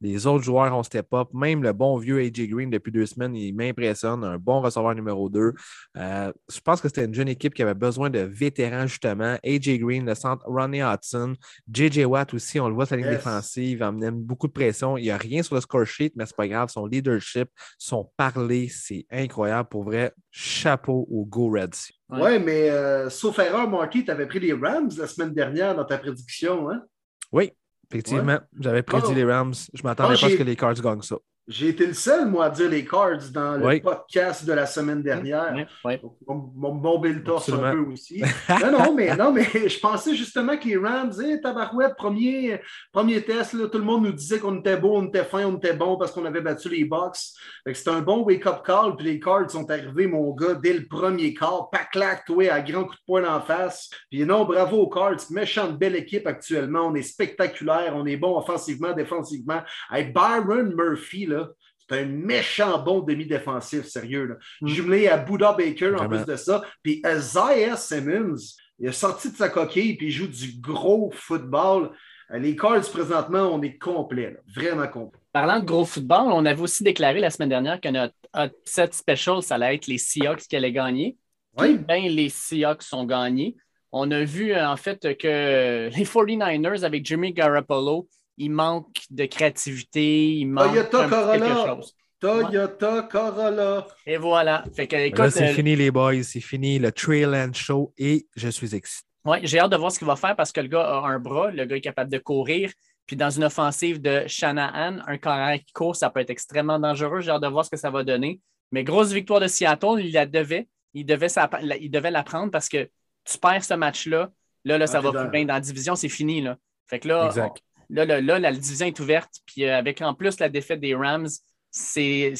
[SPEAKER 2] Les autres joueurs ont step up. Même le bon vieux AJ Green depuis deux semaines, il m'impressionne. Un bon receveur numéro 2. Euh, je pense que c'était une jeune équipe qui avait besoin de vétérans, justement. AJ Green, le centre Ronnie Hudson. JJ Watt aussi, on le voit sa ligne défensive. Il amenait beaucoup de pression. Il n'y a rien sur le score sheet, mais c'est pas grave. Son leadership, son parler, c'est incroyable. Pour vrai, chapeau au Go Reds.
[SPEAKER 1] Ouais, mais euh, sauf erreur, Marty, tu avais pris les Rams la semaine dernière dans ta prédiction, hein?
[SPEAKER 2] Oui, effectivement. J'avais prédit
[SPEAKER 1] Oh.
[SPEAKER 2] les Rams. Je m'attendais
[SPEAKER 1] Ah,
[SPEAKER 2] pas à ce que les Cards gagnent ça.
[SPEAKER 1] J'ai été le seul, moi, à dire les Cards dans le
[SPEAKER 2] Oui.
[SPEAKER 1] podcast de la semaine dernière.
[SPEAKER 3] Ouais.
[SPEAKER 1] Donc, Mon, mon torse un peu aussi. non, non, mais, non, mais je pensais justement que les Rams, hey, tabarouette, premier, premier test, là, tout le monde nous disait qu'on était beau, on était fin, on était bon parce qu'on avait battu les Bucks. C'était un bon wake-up call, puis les Cards sont arrivés, mon gars, dès le premier quart. Paclac, toi, à grand coup de poing en face. Puis non, bravo aux Cards, méchante belle équipe actuellement. On est spectaculaire, on est bon offensivement, défensivement. Hey, Byron Murphy, là. C'est un méchant bon demi-défensif, sérieux. Là.
[SPEAKER 3] Mm.
[SPEAKER 1] Jumelé à Buda Baker en plus de ça. Puis Isaiah Simmons, il est sorti de sa coquille puis il joue du gros football. Les Cards, présentement, on est complet, là. vraiment complet.
[SPEAKER 3] Parlant de gros football, on avait aussi déclaré la semaine dernière que notre upset special, ça allait être les Seahawks qui allaient gagner.
[SPEAKER 1] Oui.
[SPEAKER 3] Puis, ben, les Seahawks ont gagné. On a vu en fait que les 49ers avec Jimmy Garoppolo, il manque de créativité, il manque
[SPEAKER 1] Toyota
[SPEAKER 3] un petit quelque
[SPEAKER 1] Corolla.
[SPEAKER 3] chose.
[SPEAKER 1] Toyota Corolla.
[SPEAKER 3] Et voilà. Fait que,
[SPEAKER 2] Mais
[SPEAKER 3] écoute,
[SPEAKER 2] Là, c'est
[SPEAKER 3] euh,
[SPEAKER 2] fini, les boys. C'est fini le Trailland Show et je suis excité.
[SPEAKER 3] Ouais, j'ai hâte de voir ce qu'il va faire parce que le gars a un bras, le gars est capable de courir. Puis dans une offensive de Shanahan, un carrière qui court, ça peut être extrêmement dangereux. J'ai hâte de voir ce que ça va donner. Mais grosse victoire de Seattle, il la devait. Il devait, sa- la- il devait la prendre parce que tu perds ce match-là. Là, là, ça
[SPEAKER 1] Ah,
[SPEAKER 3] va plus
[SPEAKER 1] dans-
[SPEAKER 3] bien. Dans la division, c'est fini. Là. Fait que là,
[SPEAKER 2] Exact.
[SPEAKER 3] Là, là, la division est ouverte. Puis euh, avec en plus la défaite des Rams, c'est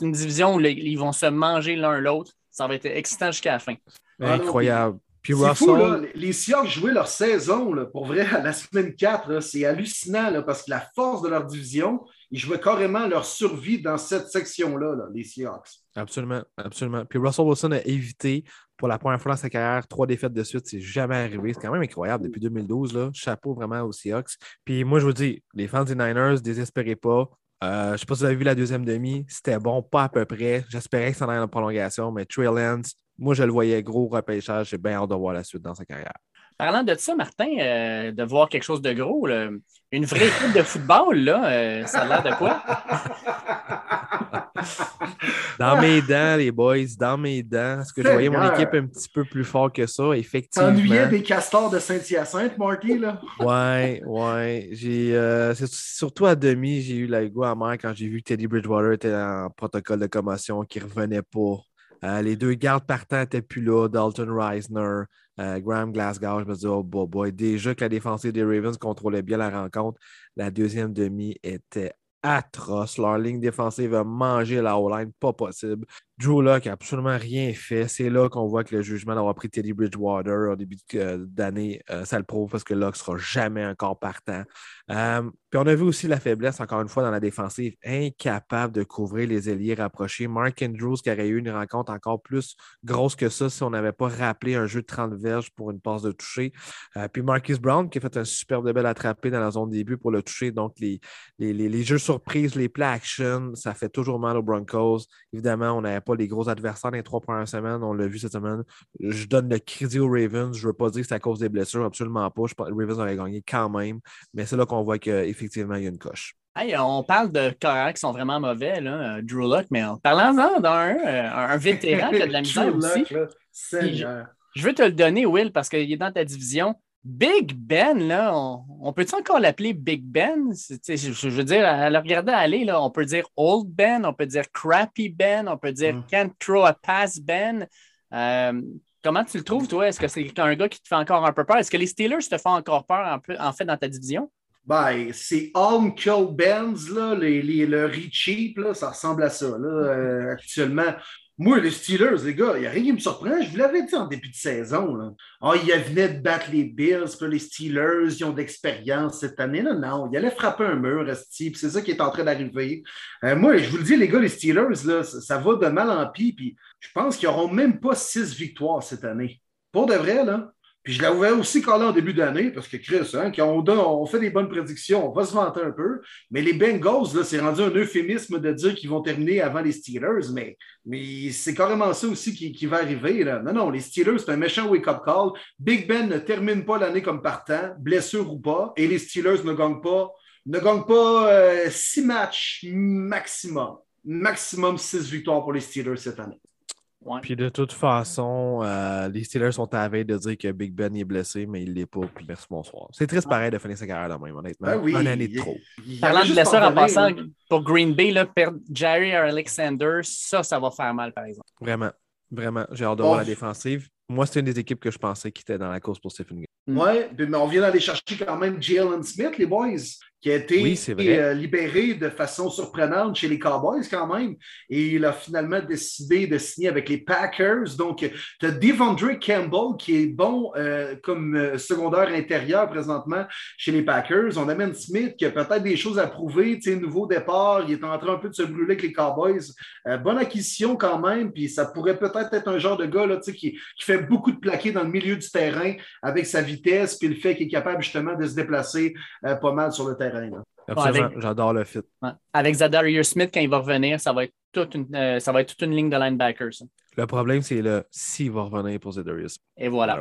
[SPEAKER 3] une division où ils vont se manger l'un l'autre. Ça va être excitant jusqu'à la fin.
[SPEAKER 2] Incroyable. Puis
[SPEAKER 1] C'est
[SPEAKER 2] Russell,
[SPEAKER 1] fou, là. Les Seahawks jouaient leur saison, là, pour vrai, à la semaine 4. là. C'est hallucinant, là, parce que la force de leur division, ils jouaient carrément leur survie dans cette section-là, là, les Seahawks.
[SPEAKER 2] Absolument, absolument. Puis Russell Wilson a évité pour la première fois dans sa carrière trois défaites de suite. C'est jamais arrivé. C'est quand même incroyable depuis 2012. Là. Chapeau vraiment aux Seahawks. Puis moi, je vous dis, les fans des Niners, désespérez pas. Euh, je ne sais pas si vous avez vu la deuxième demi. C'était bon, pas à peu près. J'espérais que ça en allait en prolongation, mais Trey Lance, moi, je le voyais gros repêchage. J'ai bien hâte de voir la suite dans sa carrière.
[SPEAKER 3] Parlant de ça, Martin, euh, de voir quelque chose de gros, là, une vraie équipe de football, là, euh, ça a l'air de quoi?
[SPEAKER 2] Dans mes dents, les boys, dans mes dents. Est-ce que je voyais mon équipe un petit peu plus fort que ça? Effectivement.
[SPEAKER 1] T'ennuyais des castors de Saint-Hyacinthe, Marty, là?
[SPEAKER 2] Ouais, ouais. J'ai, euh, c'est surtout à demi, j'ai eu la goût amère quand j'ai vu que Teddy Bridgewater était en protocole de commotion, qui ne revenait pas. Euh, les deux gardes partants n'étaient plus là, Dalton Reisner, euh, Graham Glasgow. Je me disais, oh boy. Déjà que la défensive des Ravens contrôlait bien la rencontre, la deuxième demi était atroce. Leur ligne défensive a mangé la O-line, pas possible. Drew Lock n'a absolument rien fait. C'est là qu'on voit que le jugement d'avoir pris Teddy Bridgewater au début euh, d'année, euh, ça le prouve parce que Lock ne sera jamais encore partant. Euh, puis on a vu aussi la faiblesse, encore une fois, dans la défensive, incapable de couvrir les ailiers rapprochés. Mark Andrews qui aurait eu une rencontre encore plus grosse que ça si on n'avait pas rappelé un jeu de 30 verges pour une passe de toucher. Puis Marcus Brown qui a fait un superbe belle attrapé dans la zone début pour le toucher. Donc les, les, les, les jeux surprises, les play action, ça fait toujours mal aux Broncos. Évidemment, on n'avait pas les gros adversaires dans les trois premières semaines. On l'a vu cette semaine. Je donne le crédit aux Ravens. Je ne veux pas dire que c'est à cause des blessures, absolument pas. Je pense que les Ravens auraient gagné quand même. Mais c'est là qu'on voit qu'effectivement, il y a une coche.
[SPEAKER 3] Hey, on parle de carrières qui sont vraiment mauvais, là, euh, Drew Luck, mais en parlant-en d'un euh, un vétéran qui a de la misère aussi.
[SPEAKER 1] luck, là. Seigneur.
[SPEAKER 3] Je veux te le donner, Will, parce qu'il est dans ta division. Big Ben, là, on, on peut-tu encore l'appeler Big Ben? Je, je veux dire, à le regarder aller, là, on peut dire Old Ben, on peut dire Crappy Ben, on peut dire
[SPEAKER 1] Mm.
[SPEAKER 3] Can't Throw a Pass Ben. Euh, comment tu le trouves, toi? Est-ce que c'est un gars qui te fait encore un peu peur? Est-ce que les Steelers te font encore peur, en, peu- en fait, dans ta division?
[SPEAKER 1] Ben, c'est Uncle Benz, là, les, les- le Recheap, là, ça ressemble à ça, là, euh, actuellement. Moi, les Steelers, les gars, il n'y a rien qui me surprend. Je vous l'avais dit en début de saison. Là. Ah, ils venaient de battre les Bills, puis les Steelers, ils ont d'expérience cette année. là non, ils allaient frapper un mur, puis c'est ça qui est en train d'arriver. Euh, moi, je vous le dis, les gars, les Steelers, là, ça, ça va de mal en pis, puis je pense qu'ils n'auront même pas six victoires cette année. Pour de vrai, là. Puis je l'avais aussi collé en début d'année, parce que Chris, hein, on, fait des bonnes prédictions, on va se vanter un peu. Mais les Bengals, c'est rendu un euphémisme de dire qu'ils vont terminer avant les Steelers, mais, mais c'est carrément ça aussi qui, qui va arriver. Là. Non, non, les Steelers, c'est un méchant wake-up call. Big Ben ne termine pas l'année comme partant, blessure ou pas, et les Steelers ne gagnent pas, ne gagnent pas euh, six matchs maximum. Maximum six victoires pour les Steelers cette année.
[SPEAKER 3] Ouais.
[SPEAKER 2] Puis de toute façon, euh, les Steelers sont à la veille de dire que Big Ben est blessé, mais il ne l'est pas. Puis merci, bonsoir. C'est triste pareil de finir sa carrière de même, honnêtement.
[SPEAKER 1] Ben oui,
[SPEAKER 2] Une année de trop.
[SPEAKER 3] Parlant de blessure en passant,
[SPEAKER 1] là.
[SPEAKER 3] pour Green Bay, là, perdre Jerry Alexander, ça, ça va faire mal, par exemple.
[SPEAKER 2] Vraiment. Vraiment. J'ai hâte de
[SPEAKER 1] Bon.
[SPEAKER 2] voir la défensive. Moi, c'était une des équipes que je pensais qui était dans la course pour Stephen.
[SPEAKER 1] Ouais, puis- mais on vient d'aller chercher quand même Jalen Smith, les boys, qui a été
[SPEAKER 2] Oui,
[SPEAKER 1] euh, libéré de façon surprenante chez les Cowboys quand même. Et il a finalement décidé de signer avec les Packers. Donc, tu as Devondre Campbell qui est bon euh, comme euh, secondaire intérieur présentement chez les Packers. On amène Smith qui a peut-être des choses à prouver. Tu sais, nouveau départ, il est en train un peu de se brûler avec les Cowboys. Euh, bonne acquisition quand même. Puis ça pourrait peut-être être un genre de gars là, tu sais, qui, qui fait beaucoup de plaqués dans le milieu du terrain avec sa vitesse, puis le fait qu'il est capable justement de se déplacer pas mal sur le terrain.
[SPEAKER 2] Absolument. J'adore le fit.
[SPEAKER 3] Ouais. Avec Zadarius Smith, quand il va revenir, ça va être toute une, euh, ça va être toute une ligne de linebackers.
[SPEAKER 2] Le problème, c'est le s'il va revenir pour Zedarius.
[SPEAKER 3] Et voilà.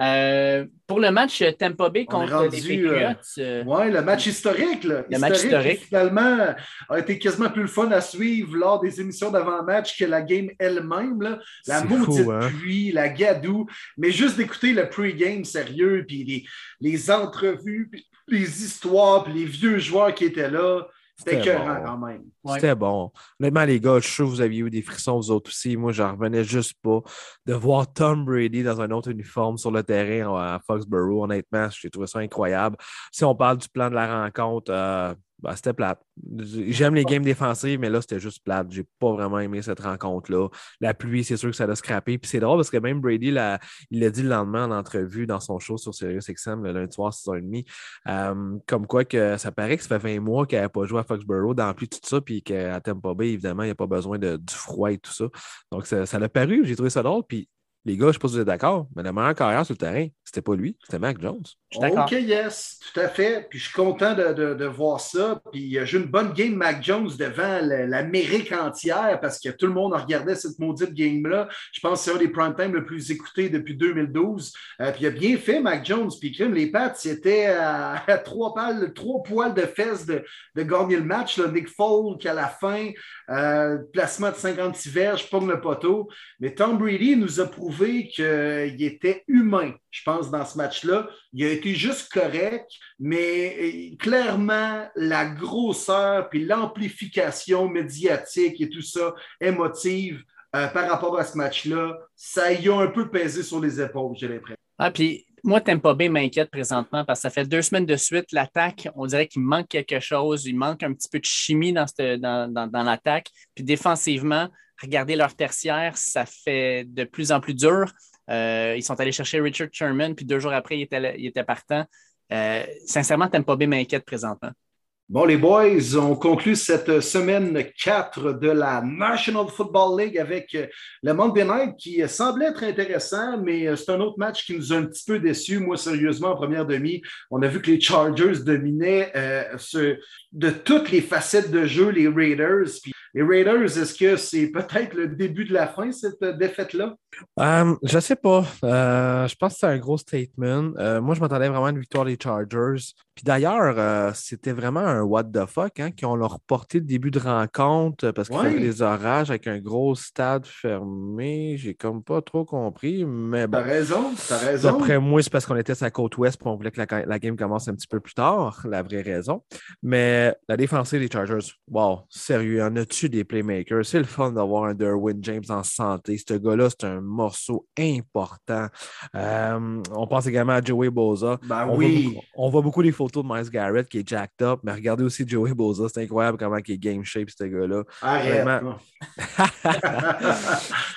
[SPEAKER 3] Euh, pour le match euh, Tampa Bay contre
[SPEAKER 1] rendu,
[SPEAKER 3] les Patriots, euh,
[SPEAKER 1] Oui, le match historique. Là.
[SPEAKER 3] Le match historique.
[SPEAKER 1] qui, finalement, a été quasiment plus le fun à suivre lors des émissions d'avant-match que la game elle-même. La maudite
[SPEAKER 2] fou, hein?
[SPEAKER 1] pluie, la gadoue. Mais juste d'écouter le pre-game sérieux, puis les, les entrevues, puis les histoires, puis les vieux joueurs qui étaient là, c'était écœurant
[SPEAKER 2] bon.
[SPEAKER 1] quand même.
[SPEAKER 3] Ouais.
[SPEAKER 2] C'était bon. Honnêtement, les gars, je suis sûr que vous aviez eu des frissons, vous autres aussi. Moi, j'en revenais juste pas de voir Tom Brady dans un autre uniforme sur le terrain à Foxborough. Honnêtement, j'ai trouvé ça incroyable. Si on parle du plan de la rencontre, euh, ben, c'était plate. J'aime les games défensives, mais là, c'était juste plate. J'ai pas vraiment aimé cette rencontre-là. La pluie, c'est sûr que ça l'a scrappé. Puis c'est drôle parce que même Brady, là, il l'a dit le lendemain en entrevue dans son show sur SiriusXM le lundi soir, 6h30. Euh, comme quoi que ça paraît que ça fait 20 mois qu'il n'avait pas joué à Foxborough dans la pluie, tout ça, puis qu'à Tampa Bay, évidemment, il n'y a pas besoin de, du froid et tout ça. Donc, ça ça l'a paru, j'ai trouvé ça drôle. Puis les gars, je ne sais pas si vous êtes d'accord, mais le meilleur carrière sur le terrain, c'était pas lui, c'était Mac Jones.
[SPEAKER 3] Je suis d'accord.
[SPEAKER 1] OK, yes, tout à fait. Puis je suis content de, de- de voir ça. Puis euh, j'ai une bonne game Mac Jones devant l'Amérique entière parce que tout le monde regardait cette maudite game-là. Je pense que c'est un des prime time le plus écouté depuis 2012. Euh, puis il a bien fait, Mac Jones. Puis crime, les Pats, c'était à, à trois, pales, trois poils de fesses de, de gagner le match. là. Nick Folk à la fin, euh, placement de 56 verges, pomme le poteau. Mais Tom Brady nous a prouvé qu'il était humain, je pense, dans ce match-là. Il a été juste correct, mais euh, clairement, la grosseur puis l'amplification médiatique et tout ça, émotive, euh, par rapport à ce match-là, ça y a un peu pesé sur les épaules, j'ai l'impression.
[SPEAKER 3] Ah, puis moi, Tampa Bay m'inquiète présentement parce que ça fait deux semaines de suite, l'attaque, on dirait qu'il manque quelque chose, il manque un petit peu de chimie dans, l'attaque. Puis défensivement, regardez leur tertiaire, ça fait de plus en plus dur. Euh, ils sont allés chercher Richard Sherman, puis deux jours après, il était, il était partant. Euh, sincèrement, Tampa Bay m'inquiète présentement.
[SPEAKER 1] Bon, les boys, on conclut cette semaine 4 de la National Football League avec le Monday Night qui semblait être intéressant, mais c'est un autre match qui nous a un petit peu déçus. Moi, sérieusement, en première demi, on a vu que les Chargers dominaient euh, de toutes les facettes de jeu, les Raiders. Puis les Raiders, est-ce que c'est peut-être le début de la fin, cette défaite-là?
[SPEAKER 2] Euh, je sais pas. Euh, je pense que c'est un gros statement. Euh, moi, je m'attendais vraiment à une victoire des Chargers. Puis d'ailleurs, euh, c'était vraiment un what the fuck hein, qui ont leur reporté le début de rencontre parce qu'il
[SPEAKER 1] Ouais.
[SPEAKER 2] y avait des orages avec un gros stade fermé. J'ai comme pas trop compris, mais bon.
[SPEAKER 1] T'as raison, t'as raison.
[SPEAKER 2] D'après moi, c'est parce qu'on était sur la côte ouest et on voulait que la, la game commence un petit peu plus tard, la vraie raison. Mais la défensive des Chargers, wow, sérieux, en as-tu des playmakers? C'est le fun d'avoir un Derwin James en santé. Ce gars-là, c'est un morceau important. Euh, on pense également à Joey Boza.
[SPEAKER 1] Ben
[SPEAKER 2] On,
[SPEAKER 1] oui.
[SPEAKER 2] voit, beaucoup- on voit beaucoup les photos de Miles Garrett qui est jacked up, mais regardez aussi Joey Boza. C'est incroyable comment il est game shape, ce gars-là. Vraiment.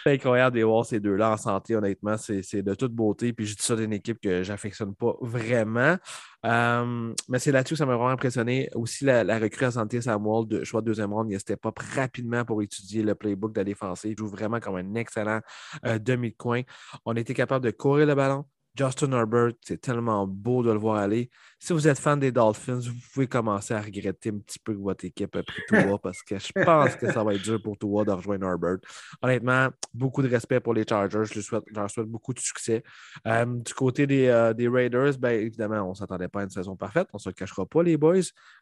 [SPEAKER 2] c'est incroyable de voir ces deux-là en santé, honnêtement. C'est c'est de toute beauté. Puis je dis ça d'une équipe que j'affectionne pas vraiment. Euh, mais c'est là-dessus que ça m'a vraiment impressionné. Aussi, la, recrue à santé Samuel, de, choix de deuxième ronde, il était pas rapidement pour étudier le playbook de la défensive. Il joue vraiment comme un excellent euh, demi de coin. On été capable de courir le ballon. Justin Herbert, c'est tellement beau de le voir aller. Si vous êtes fan des Dolphins, vous pouvez commencer à regretter un petit peu que votre équipe a pris Tua parce que je pense que ça va être dur pour Tua de rejoindre Herbert. Honnêtement, beaucoup de respect pour les Chargers. Je leur souhaite, je leur souhaite beaucoup de succès. Euh, du côté des, euh, des Raiders, bien évidemment, on ne s'attendait pas à une saison parfaite. On ne se le cachera pas, les boys.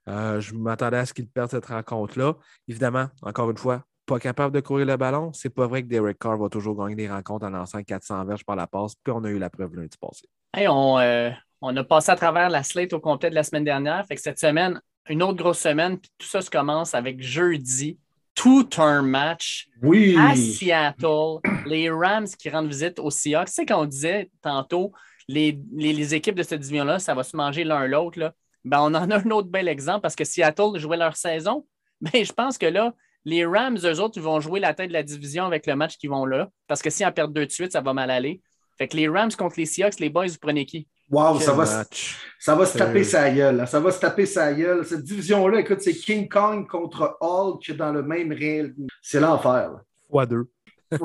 [SPEAKER 2] Euh, je m'attendais à ce qu'ils perdent cette rencontre-là. Évidemment, encore une fois, pas capable de courir le ballon. C'est pas vrai que Derek Carr va toujours gagner des rencontres en lançant 400 verges par la passe, puis on a eu la preuve lundi passé.
[SPEAKER 3] on, euh, on, a passé à travers la slate au complet de la semaine dernière. Fait que cette semaine, une autre grosse semaine, puis tout ça se commence avec jeudi, tout un match
[SPEAKER 1] oui.
[SPEAKER 3] à Seattle. Les Rams qui rendent visite aux Seahawks. Tu sais, quand on disait tantôt, les, les, équipes de cette division-là, ça va se manger l'un l'autre. Ben, on en a un autre bel exemple parce que Seattle jouait leur saison. Mais je pense que là, les Rams, eux autres, ils vont jouer la tête de la division avec le match qu'ils vont là. Parce que si en perdent deux de suite, ça va mal aller. Fait que les Rams contre les Seahawks, les boys, vous prenez qui?
[SPEAKER 1] Wow, ça va, ça va se taper sa gueule. Ça va se taper sa gueule. Cette division-là, écoute, c'est King Kong contre Hulk dans le même réel. C'est l'enfer.
[SPEAKER 2] Fois deux.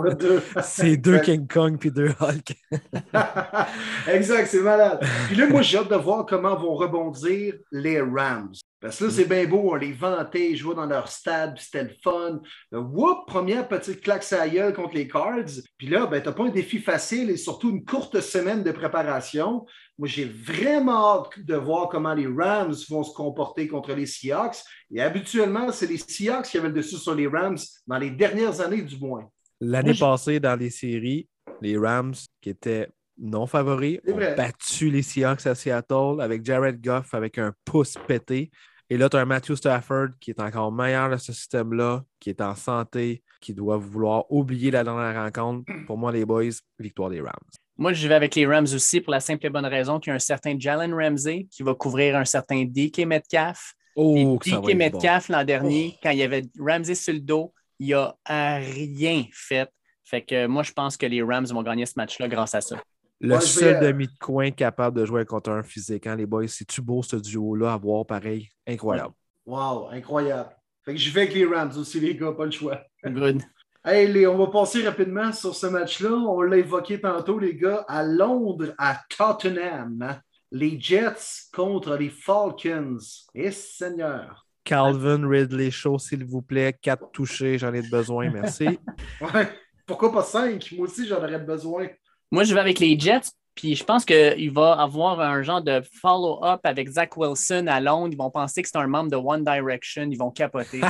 [SPEAKER 2] c'est deux King Kong puis deux Hulk.
[SPEAKER 1] exact, c'est malade. Puis là, moi, j'ai hâte de voir comment vont rebondir les Rams. Parce que là, c'est bien beau, on les vantait, ils jouaient dans leur stade, puis c'était le fun. Whoop, première petite claque à gueule contre les Cards. Puis là, ben, tu n'as pas un défi facile et surtout une courte semaine de préparation. Moi, j'ai vraiment hâte de voir comment les Rams vont se comporter contre les Seahawks. Et habituellement, c'est les Seahawks qui avaient le dessus sur les Rams dans les dernières années, du moins.
[SPEAKER 2] L'année passée, dans les séries, les Rams, qui étaient non favoris, ont battu les Seahawks à Seattle avec Jared Goff avec un pouce pété. Et là, tu as un Matthew Stafford qui est encore meilleur de ce système-là, qui est en santé, qui doit vouloir oublier la dernière rencontre. Pour moi, les boys, victoire des Rams.
[SPEAKER 3] Moi, je vais avec les Rams aussi pour la simple et bonne raison qu'il y a un certain Jalen Ramsey qui va couvrir un certain DK Metcalf.
[SPEAKER 2] Oh,
[SPEAKER 3] DK Metcalf l'an dernier, quand il y avait Ramsey sur le dos, il n'a rien fait. Fait que moi, je pense que les Rams vont gagner ce match-là grâce à ça.
[SPEAKER 2] Le seul demi de coin capable de jouer contre un physique, hein, les boys. C'est-tu beau ce duo-là à voir pareil? Incroyable.
[SPEAKER 1] Wow, incroyable. Fait que je vais avec les Rams aussi, les gars, pas le choix.
[SPEAKER 3] Good.
[SPEAKER 1] Hey, on va passer rapidement sur ce match-là. On l'a évoqué tantôt, les gars, à Londres, à Tottenham. Hein. Les Jets contre les Falcons. Et Seigneur.
[SPEAKER 2] Calvin Ridley Show, s'il vous plaît. Quatre touchés, j'en ai besoin, merci.
[SPEAKER 1] ouais, pourquoi pas cinq? Moi aussi, j'en aurais besoin.
[SPEAKER 3] Moi, je vais avec les Jets, puis je pense qu'il va avoir un genre de follow-up avec Zach Wilson à Londres. Ils vont penser que c'est un membre de One Direction. Ils vont capoter.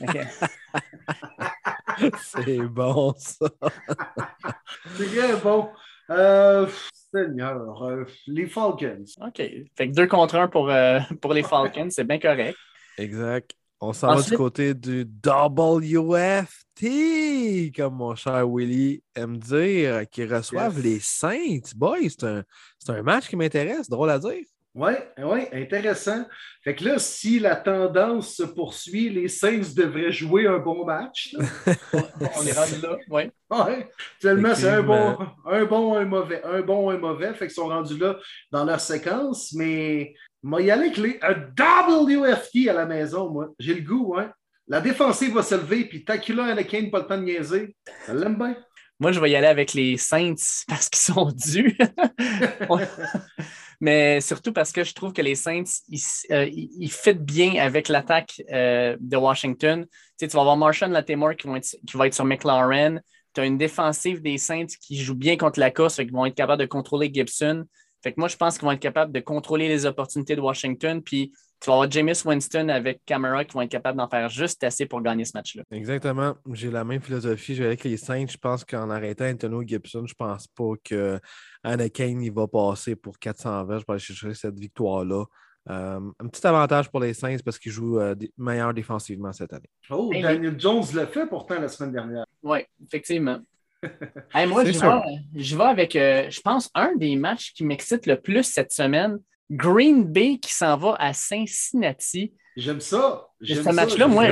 [SPEAKER 2] c'est bon, ça.
[SPEAKER 1] c'est bien bon. Euh, Seigneur, euh, les Falcons.
[SPEAKER 3] OK. Fait que deux contre un pour, euh, pour les Falcons, c'est bien correct.
[SPEAKER 2] Exact. On s'en va du côté du WFT, comme mon cher Willy aime dire, qui reçoivent les Saints. Boy, c'est un, un, match qui m'intéresse, drôle à dire.
[SPEAKER 1] Oui, ouais, intéressant. Fait que là, si la tendance se poursuit, les Saints devraient jouer un bon match.
[SPEAKER 3] On est rendu là, oui.
[SPEAKER 1] Ouais. Tellement, c'est un bon, un bon, un mauvais. Un bon, un mauvais. Fait qu'ils sont rendus là dans leur séquence. Mais moi, y aller avec les, un WFT à la maison, moi. J'ai le goût, hein. La défensive va se lever, puis Takula Anakin, pas le temps de niaiser. Ça l'aime bien.
[SPEAKER 3] Moi, je vais y aller avec les Saints parce qu'ils sont dus. Mais surtout parce que je trouve que les Saints, ils, euh, fit bien avec l'attaque euh, de Washington. Tu, vas avoir Marshall Latimore qui, qui va être sur McLaren. Tu as une défensive des Saints qui joue bien contre la course, qui vont être capables de contrôler Gibson. Fait que moi, je pense qu'ils vont être capables de contrôler les opportunités de Washington. Puis tu vas avoir James Winston avec Camara qui vont être capables d'en faire juste assez pour gagner ce match-là.
[SPEAKER 2] Exactement. J'ai la même philosophie. Je avec les Saints. Je pense qu'en arrêtant Antonio Gibson, je pense pas que Anakin il va passer pour 400 verges pour aller chercher cette victoire-là. Euh, un petit avantage pour les Saints parce qu'ils jouent euh, meilleur défensivement cette année.
[SPEAKER 1] Oh, Daniel Jones l'a fait pourtant la semaine dernière.
[SPEAKER 3] Oui, effectivement moi, je vais, avec, euh, je pense, un des matchs qui m'excite le plus cette semaine. Green Bay qui s'en va à Cincinnati.
[SPEAKER 1] J'aime ça.
[SPEAKER 3] Ce match-là, moi,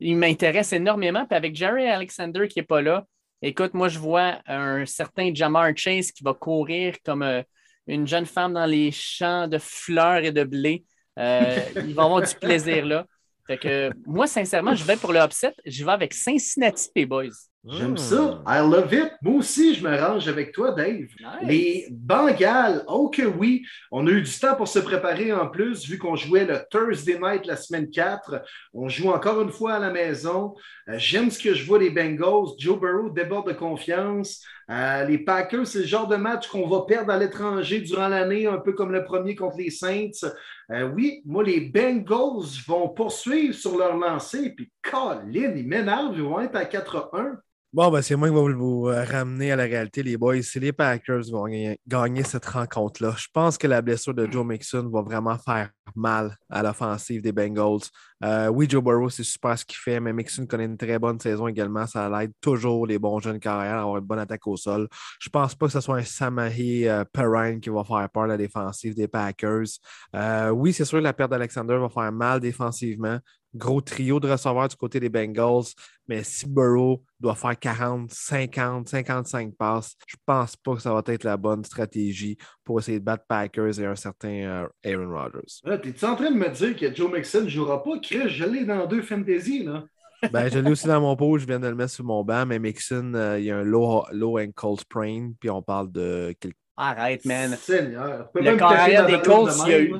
[SPEAKER 3] il m'intéresse énormément. Puis avec Jerry Alexander qui n'est pas là, écoute, moi, je vois un certain Jamar Chase qui va courir comme euh, une jeune femme dans les champs de fleurs et de blé. Euh, il va avoir du plaisir là. Fait que moi, sincèrement, je vais pour le upset. Je vais avec Cincinnati, les boys.
[SPEAKER 1] J'aime ça. I love it. Moi aussi, je me range avec toi, Dave.
[SPEAKER 3] Nice.
[SPEAKER 1] Les Bengals, oh que oui, on a eu du temps pour se préparer en plus, vu qu'on jouait le Thursday night la semaine 4. On joue encore une fois à la maison. Euh, J'aime ce que je vois des Bengals. Joe Burrow déborde de confiance. Euh, les Packers, c'est le genre de match qu'on va perdre à l'étranger durant l'année, un peu comme le premier contre les Saints. Euh, oui, moi, les Bengals vont poursuivre sur leur lancée. Puis, Colin, ils m'énervent, ils vont être à 4-1.
[SPEAKER 2] Bon, ben, c'est moi qui vais vous euh, ramener à la réalité, les boys. C'est les Packers vont gagner, gagner cette rencontre-là. Je pense que la blessure de Joe Mixon va vraiment faire mal à l'offensive des Bengals. Euh, oui, Joe Burrow, c'est super ce qu'il fait, mais Mixon connaît une très bonne saison également. Ça l'aide toujours les bons jeunes carrières à avoir une bonne attaque au sol. Je pense pas que ce soit un Samahi euh, Perrine qui va faire peur à la défensive des Packers. Euh, oui, c'est sûr que la perte d'Alexander va faire mal défensivement. Gros trio de receveurs du côté des Bengals. Mais si Burrow doit faire 40, 50, 55 passes, je pense pas que ça va être la bonne stratégie pour essayer de battre Packers et un certain euh, Aaron Rodgers.
[SPEAKER 1] T'es-tu en train de me dire que Joe Mixon ne jouera pas? Chris, je l'ai dans deux fantasy, là.
[SPEAKER 2] Ben, je l'ai aussi dans mon pot, je viens de le mettre sur mon banc, mais Mixon, euh, il y a un low, low ankle sprain, puis on parle de quelques
[SPEAKER 3] Arrête, man.
[SPEAKER 1] Seigneur.
[SPEAKER 3] Le corps arrière des Colts, il y a eu-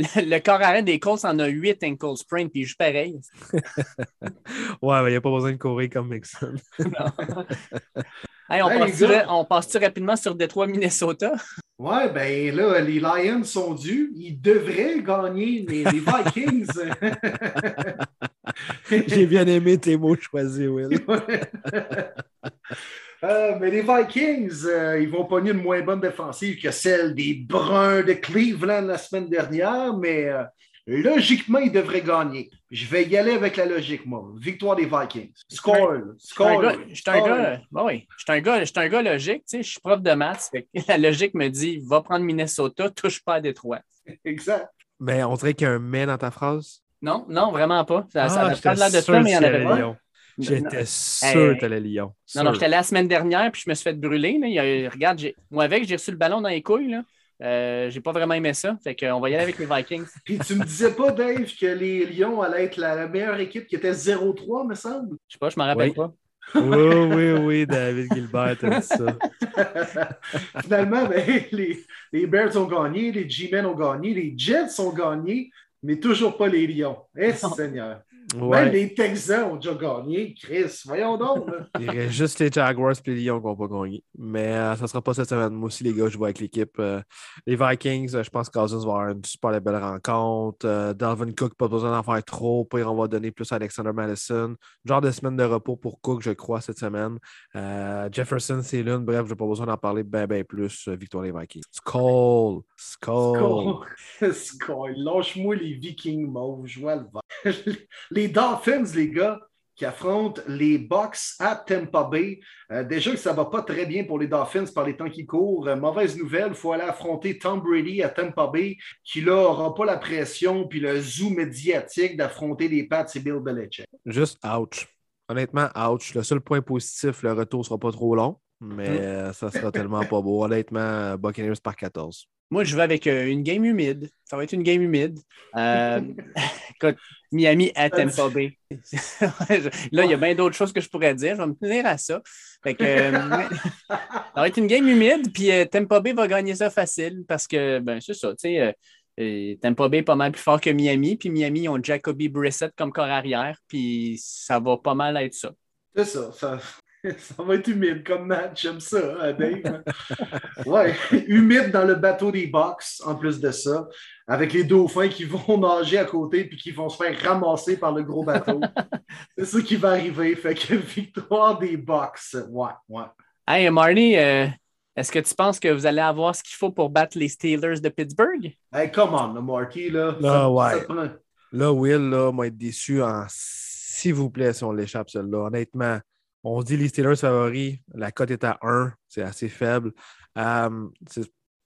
[SPEAKER 3] Le, le corps arrêt des Colts en a 8 ankle sprain, puis il joue pareil.
[SPEAKER 2] Ouais, mais il n'y a pas besoin de courir comme Mixon.
[SPEAKER 3] Hey, on
[SPEAKER 1] Hey,
[SPEAKER 3] passe-tu
[SPEAKER 1] les
[SPEAKER 3] on passe-tu rapidement sur Détroit, Minnesota?
[SPEAKER 1] Ouais, ben là, les Lions sont dus. Ils devraient gagner, mais les Vikings.
[SPEAKER 2] J'ai bien aimé tes mots choisis, Will.
[SPEAKER 1] Euh, mais les Vikings, euh, ils vont pogner une moins bonne défensive que celle des Bruns de Cleveland la semaine dernière, mais euh, logiquement, ils devraient gagner. Je vais y aller avec la logique, moi. Victoire des Vikings. Score, là.
[SPEAKER 3] Je suis un
[SPEAKER 1] score.
[SPEAKER 3] gars, je suis un
[SPEAKER 1] score.
[SPEAKER 3] gars- bah oui, je suis un gars, je suis un gars logique, tu sais, je suis prof de maths. la logique me dit va prendre Minnesota, touche pas à Détroit.
[SPEAKER 1] Exact.
[SPEAKER 2] Mais on dirait qu'il y a un mais dans ta phrase.
[SPEAKER 3] Non, non, vraiment pas. Ça,
[SPEAKER 2] Ah, j'étais
[SPEAKER 3] pas l'air de ça, mais il y en avait pas.
[SPEAKER 2] J'étais sûr que t'allais Lyon.
[SPEAKER 3] Non, non, j'étais là la semaine dernière, puis je me suis fait brûler. là. Il y a- regarde, j'ai- moi avec, j'ai reçu le ballon dans les couilles. Là. Euh, j'ai pas vraiment aimé ça. Fait qu'on va y aller avec les Vikings.
[SPEAKER 1] Puis tu me disais pas, Dave, que les Lions allaient être la, la meilleure équipe qui était 0-3, me semble?
[SPEAKER 3] Je sais pas, je m'en rappelle
[SPEAKER 2] Oui.
[SPEAKER 3] pas.
[SPEAKER 2] Oui, oui, oui, David Gilbert a dit ça.
[SPEAKER 1] Finalement, ben, les, les Bears ont gagné, les G-Men ont gagné, les Jets ont gagné, mais toujours pas les Lions. Eh,
[SPEAKER 3] Non.
[SPEAKER 1] Même
[SPEAKER 2] Ouais.
[SPEAKER 1] les Texans ont déjà gagné. Chris, voyons donc.
[SPEAKER 2] Il reste juste les Jaguars et les Lions qui n'ont pas gagné. Mais euh, ça ne sera pas cette semaine. Moi aussi, les gars, je vois avec l'équipe. euh, les Vikings, euh, je pense que Cousins va avoir une super belle rencontre. Euh, Dalvin Cook, pas besoin d'en faire trop. Puis on va donner plus à Alexander Madison. Genre de semaine de repos pour Cook, je crois, cette semaine. Jefferson, c'est l'une. Bref, je n'ai pas besoin d'en parler bien, bien plus. Victoire des Vikings. Skull. Skull.
[SPEAKER 1] Score. Lâche-moi les Vikings mauves. Je vois le vent. Les Dolphins, les gars, qui affrontent les Bucks à Tampa Bay. Euh, déjà que ça ne va pas très bien pour les Dolphins par les temps qui courent. Euh, mauvaise nouvelle, il faut aller affronter Tom Brady à Tampa Bay, qui là n'aura pas la pression puis le zoom médiatique d'affronter les Pats et Bill Belichick.
[SPEAKER 2] Juste ouch. Honnêtement, ouch. Le seul point positif, le retour ne sera pas trop long. Mais euh, ça sera tellement pas beau. Honnêtement, Buccaneers par 14.
[SPEAKER 3] Moi, je vais avec euh, une game humide. Ça va être une game humide. Euh, écoute, Miami à Tampa Bay. Là, il y a bien d'autres choses que je pourrais dire. Je vais me tenir à ça. Fait que, euh, ça va être une game humide, puis euh, Tampa Bay va gagner ça facile parce que, ben, c'est ça, tu sais, Tampa Bay est pas mal plus fort que Miami, puis Miami, ils ont Jacoby Brissett comme corps arrière, puis ça va pas mal être ça.
[SPEAKER 1] C'est ça, ça. Ça va être humide comme match, j'aime ça, hein, Dave. ouais, humide dans le bateau des Bucks, en plus de ça, avec les dauphins qui vont nager à côté puis qui vont se faire ramasser par le gros bateau. C'est ça qui va arriver. Fait que victoire des Bucks. Ouais, ouais.
[SPEAKER 3] Hey, Marty, euh, est-ce que tu penses que vous allez avoir ce qu'il faut pour battre les Steelers de Pittsburgh?
[SPEAKER 1] Hey, come on, là, Marty, là.
[SPEAKER 2] Là,
[SPEAKER 1] ça,
[SPEAKER 2] ouais.
[SPEAKER 1] ça prend-
[SPEAKER 2] Là, Will, là, va être déçu en s'il vous plaît si on l'échappe, celle-là. Honnêtement, on dit les Steelers favoris, la cote est à 1, c'est assez faible. Euh,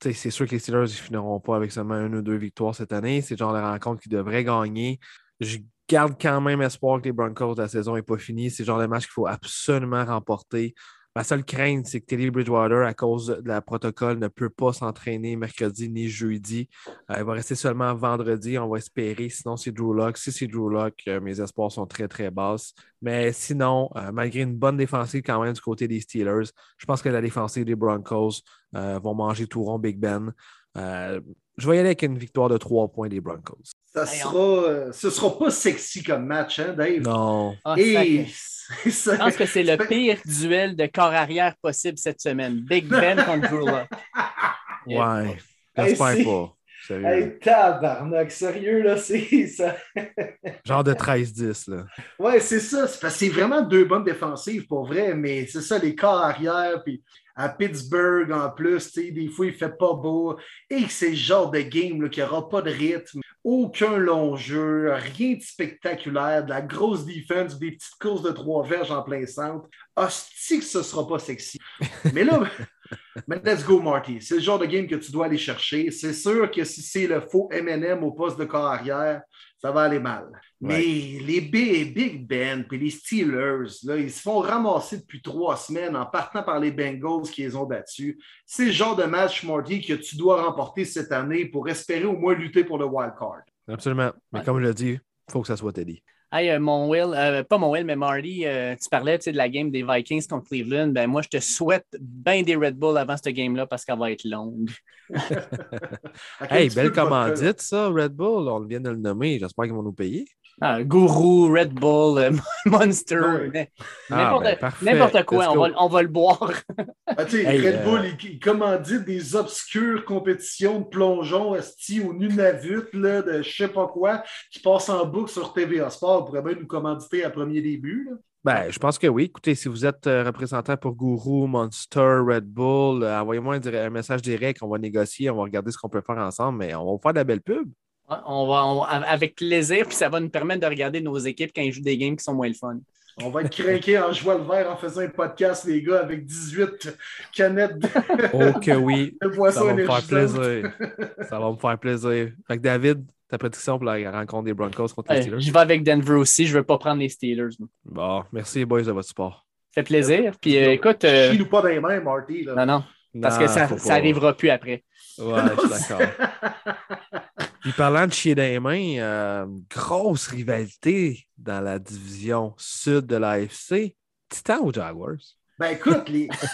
[SPEAKER 2] c'est sûr que les Steelers ne finiront pas avec seulement une ou deux victoires cette année. C'est genre de rencontre qu'ils devraient gagner. Je garde quand même espoir que les Broncos la saison n'est pas finie. C'est genre de match qu'il faut absolument remporter. Ma seule crainte, c'est que Teddy Bridgewater, à cause de la protocole, ne peut pas s'entraîner mercredi ni jeudi. Euh, il va rester seulement vendredi, on va espérer. Sinon, c'est Drew Lock. Si c'est Drew Lock, euh, mes espoirs sont très, très basses. Mais sinon, euh, malgré une bonne défensive quand même du côté des Steelers, je pense que la défensive des Broncos vont manger tout rond Big Ben. je vais y aller avec une victoire de trois points des Broncos.
[SPEAKER 1] Ça sera, ce ne sera pas sexy comme match, hein, Dave?
[SPEAKER 2] Non.
[SPEAKER 3] Ah, je pense que c'est le pire duel de corps arrière possible cette semaine. Big Ben contre Drew.
[SPEAKER 2] Ouais. J'espère pas.
[SPEAKER 1] Sérieux. Hey, tabarnak, sérieux, là, c'est ça.
[SPEAKER 2] Genre de 13-10, là.
[SPEAKER 1] Ouais, c'est ça. C'est vraiment deux bonnes défensives, pour vrai, mais c'est ça, les corps arrière, puis à Pittsburgh en plus, des fois, il fait pas beau. Et c'est le genre de game qui n'aura pas de rythme, aucun long jeu, rien de spectaculaire, de la grosse défense, des petites courses de trois verges en plein centre. Hostie que ce sera pas sexy. Mais là, let's go, Marty. C'est le genre de game que tu dois aller chercher. C'est sûr que si c'est le faux MM au poste de corps arrière, ça va aller mal. Mais les Big Ben et les Steelers, là, ils se font ramasser depuis trois semaines en partant par les Bengals qui les ont battus. C'est le genre de match, Marty, que tu dois remporter cette année pour espérer au moins lutter pour le wild card.
[SPEAKER 2] Absolument. Mais comme je l'ai dit, il faut que ça soit Teddy.
[SPEAKER 3] Hey, euh, mon Will, euh, pas mon Will, mais Marty, euh, tu parlais de la game des Vikings contre Cleveland. Ben, moi, je te souhaite bien des Red Bull avant cette game-là parce qu'elle va être longue.
[SPEAKER 2] hey, belle commandite, ça, Red Bull. On vient de le nommer. J'espère qu'ils vont nous payer.
[SPEAKER 3] Ah, Guru, Red Bull, euh, Monster, ah, ben, n'importe quoi, on va, on va, le boire.
[SPEAKER 1] Ah, Red euh, Bull, il, commandite des obscures compétitions de plongeon au Nunavut, là, de je sais pas quoi, qui passent en boucle sur TVA Sport. pourrait bien nous commanditer à premier début.
[SPEAKER 2] Ben, je pense que oui. Écoutez, si vous êtes euh, représentant pour Guru, Monster, Red Bull, envoyez-moi un, un, message direct, on va négocier, on va regarder ce qu'on peut faire ensemble, mais on va faire de la belle pub.
[SPEAKER 3] On va avec plaisir, puis ça va nous permettre de regarder nos équipes quand ils jouent des games qui sont moins le fun.
[SPEAKER 1] On va être craqués en jouant le vert en faisant un podcast, les gars, avec 18 canettes de,
[SPEAKER 2] oh que oui. ça va me faire plaisir. ça va me faire plaisir. Fait que David, ta prédiction pour la rencontre des Broncos contre les Steelers?
[SPEAKER 3] je vais avec Denver aussi. Je ne veux pas prendre les Steelers.
[SPEAKER 2] Bon, merci les boys de votre support.
[SPEAKER 3] Ça fait plaisir. Puis euh, écoute. Euh...
[SPEAKER 1] nous pas dans les mains, Marty.
[SPEAKER 3] Non, non. Parce que ça n'arrivera plus après.
[SPEAKER 2] Ouais, je suis d'accord. Puis parlant de chier des mains, euh, grosse rivalité dans la division sud de l'AFC. Titan ou Jaguars?
[SPEAKER 1] Ben écoute,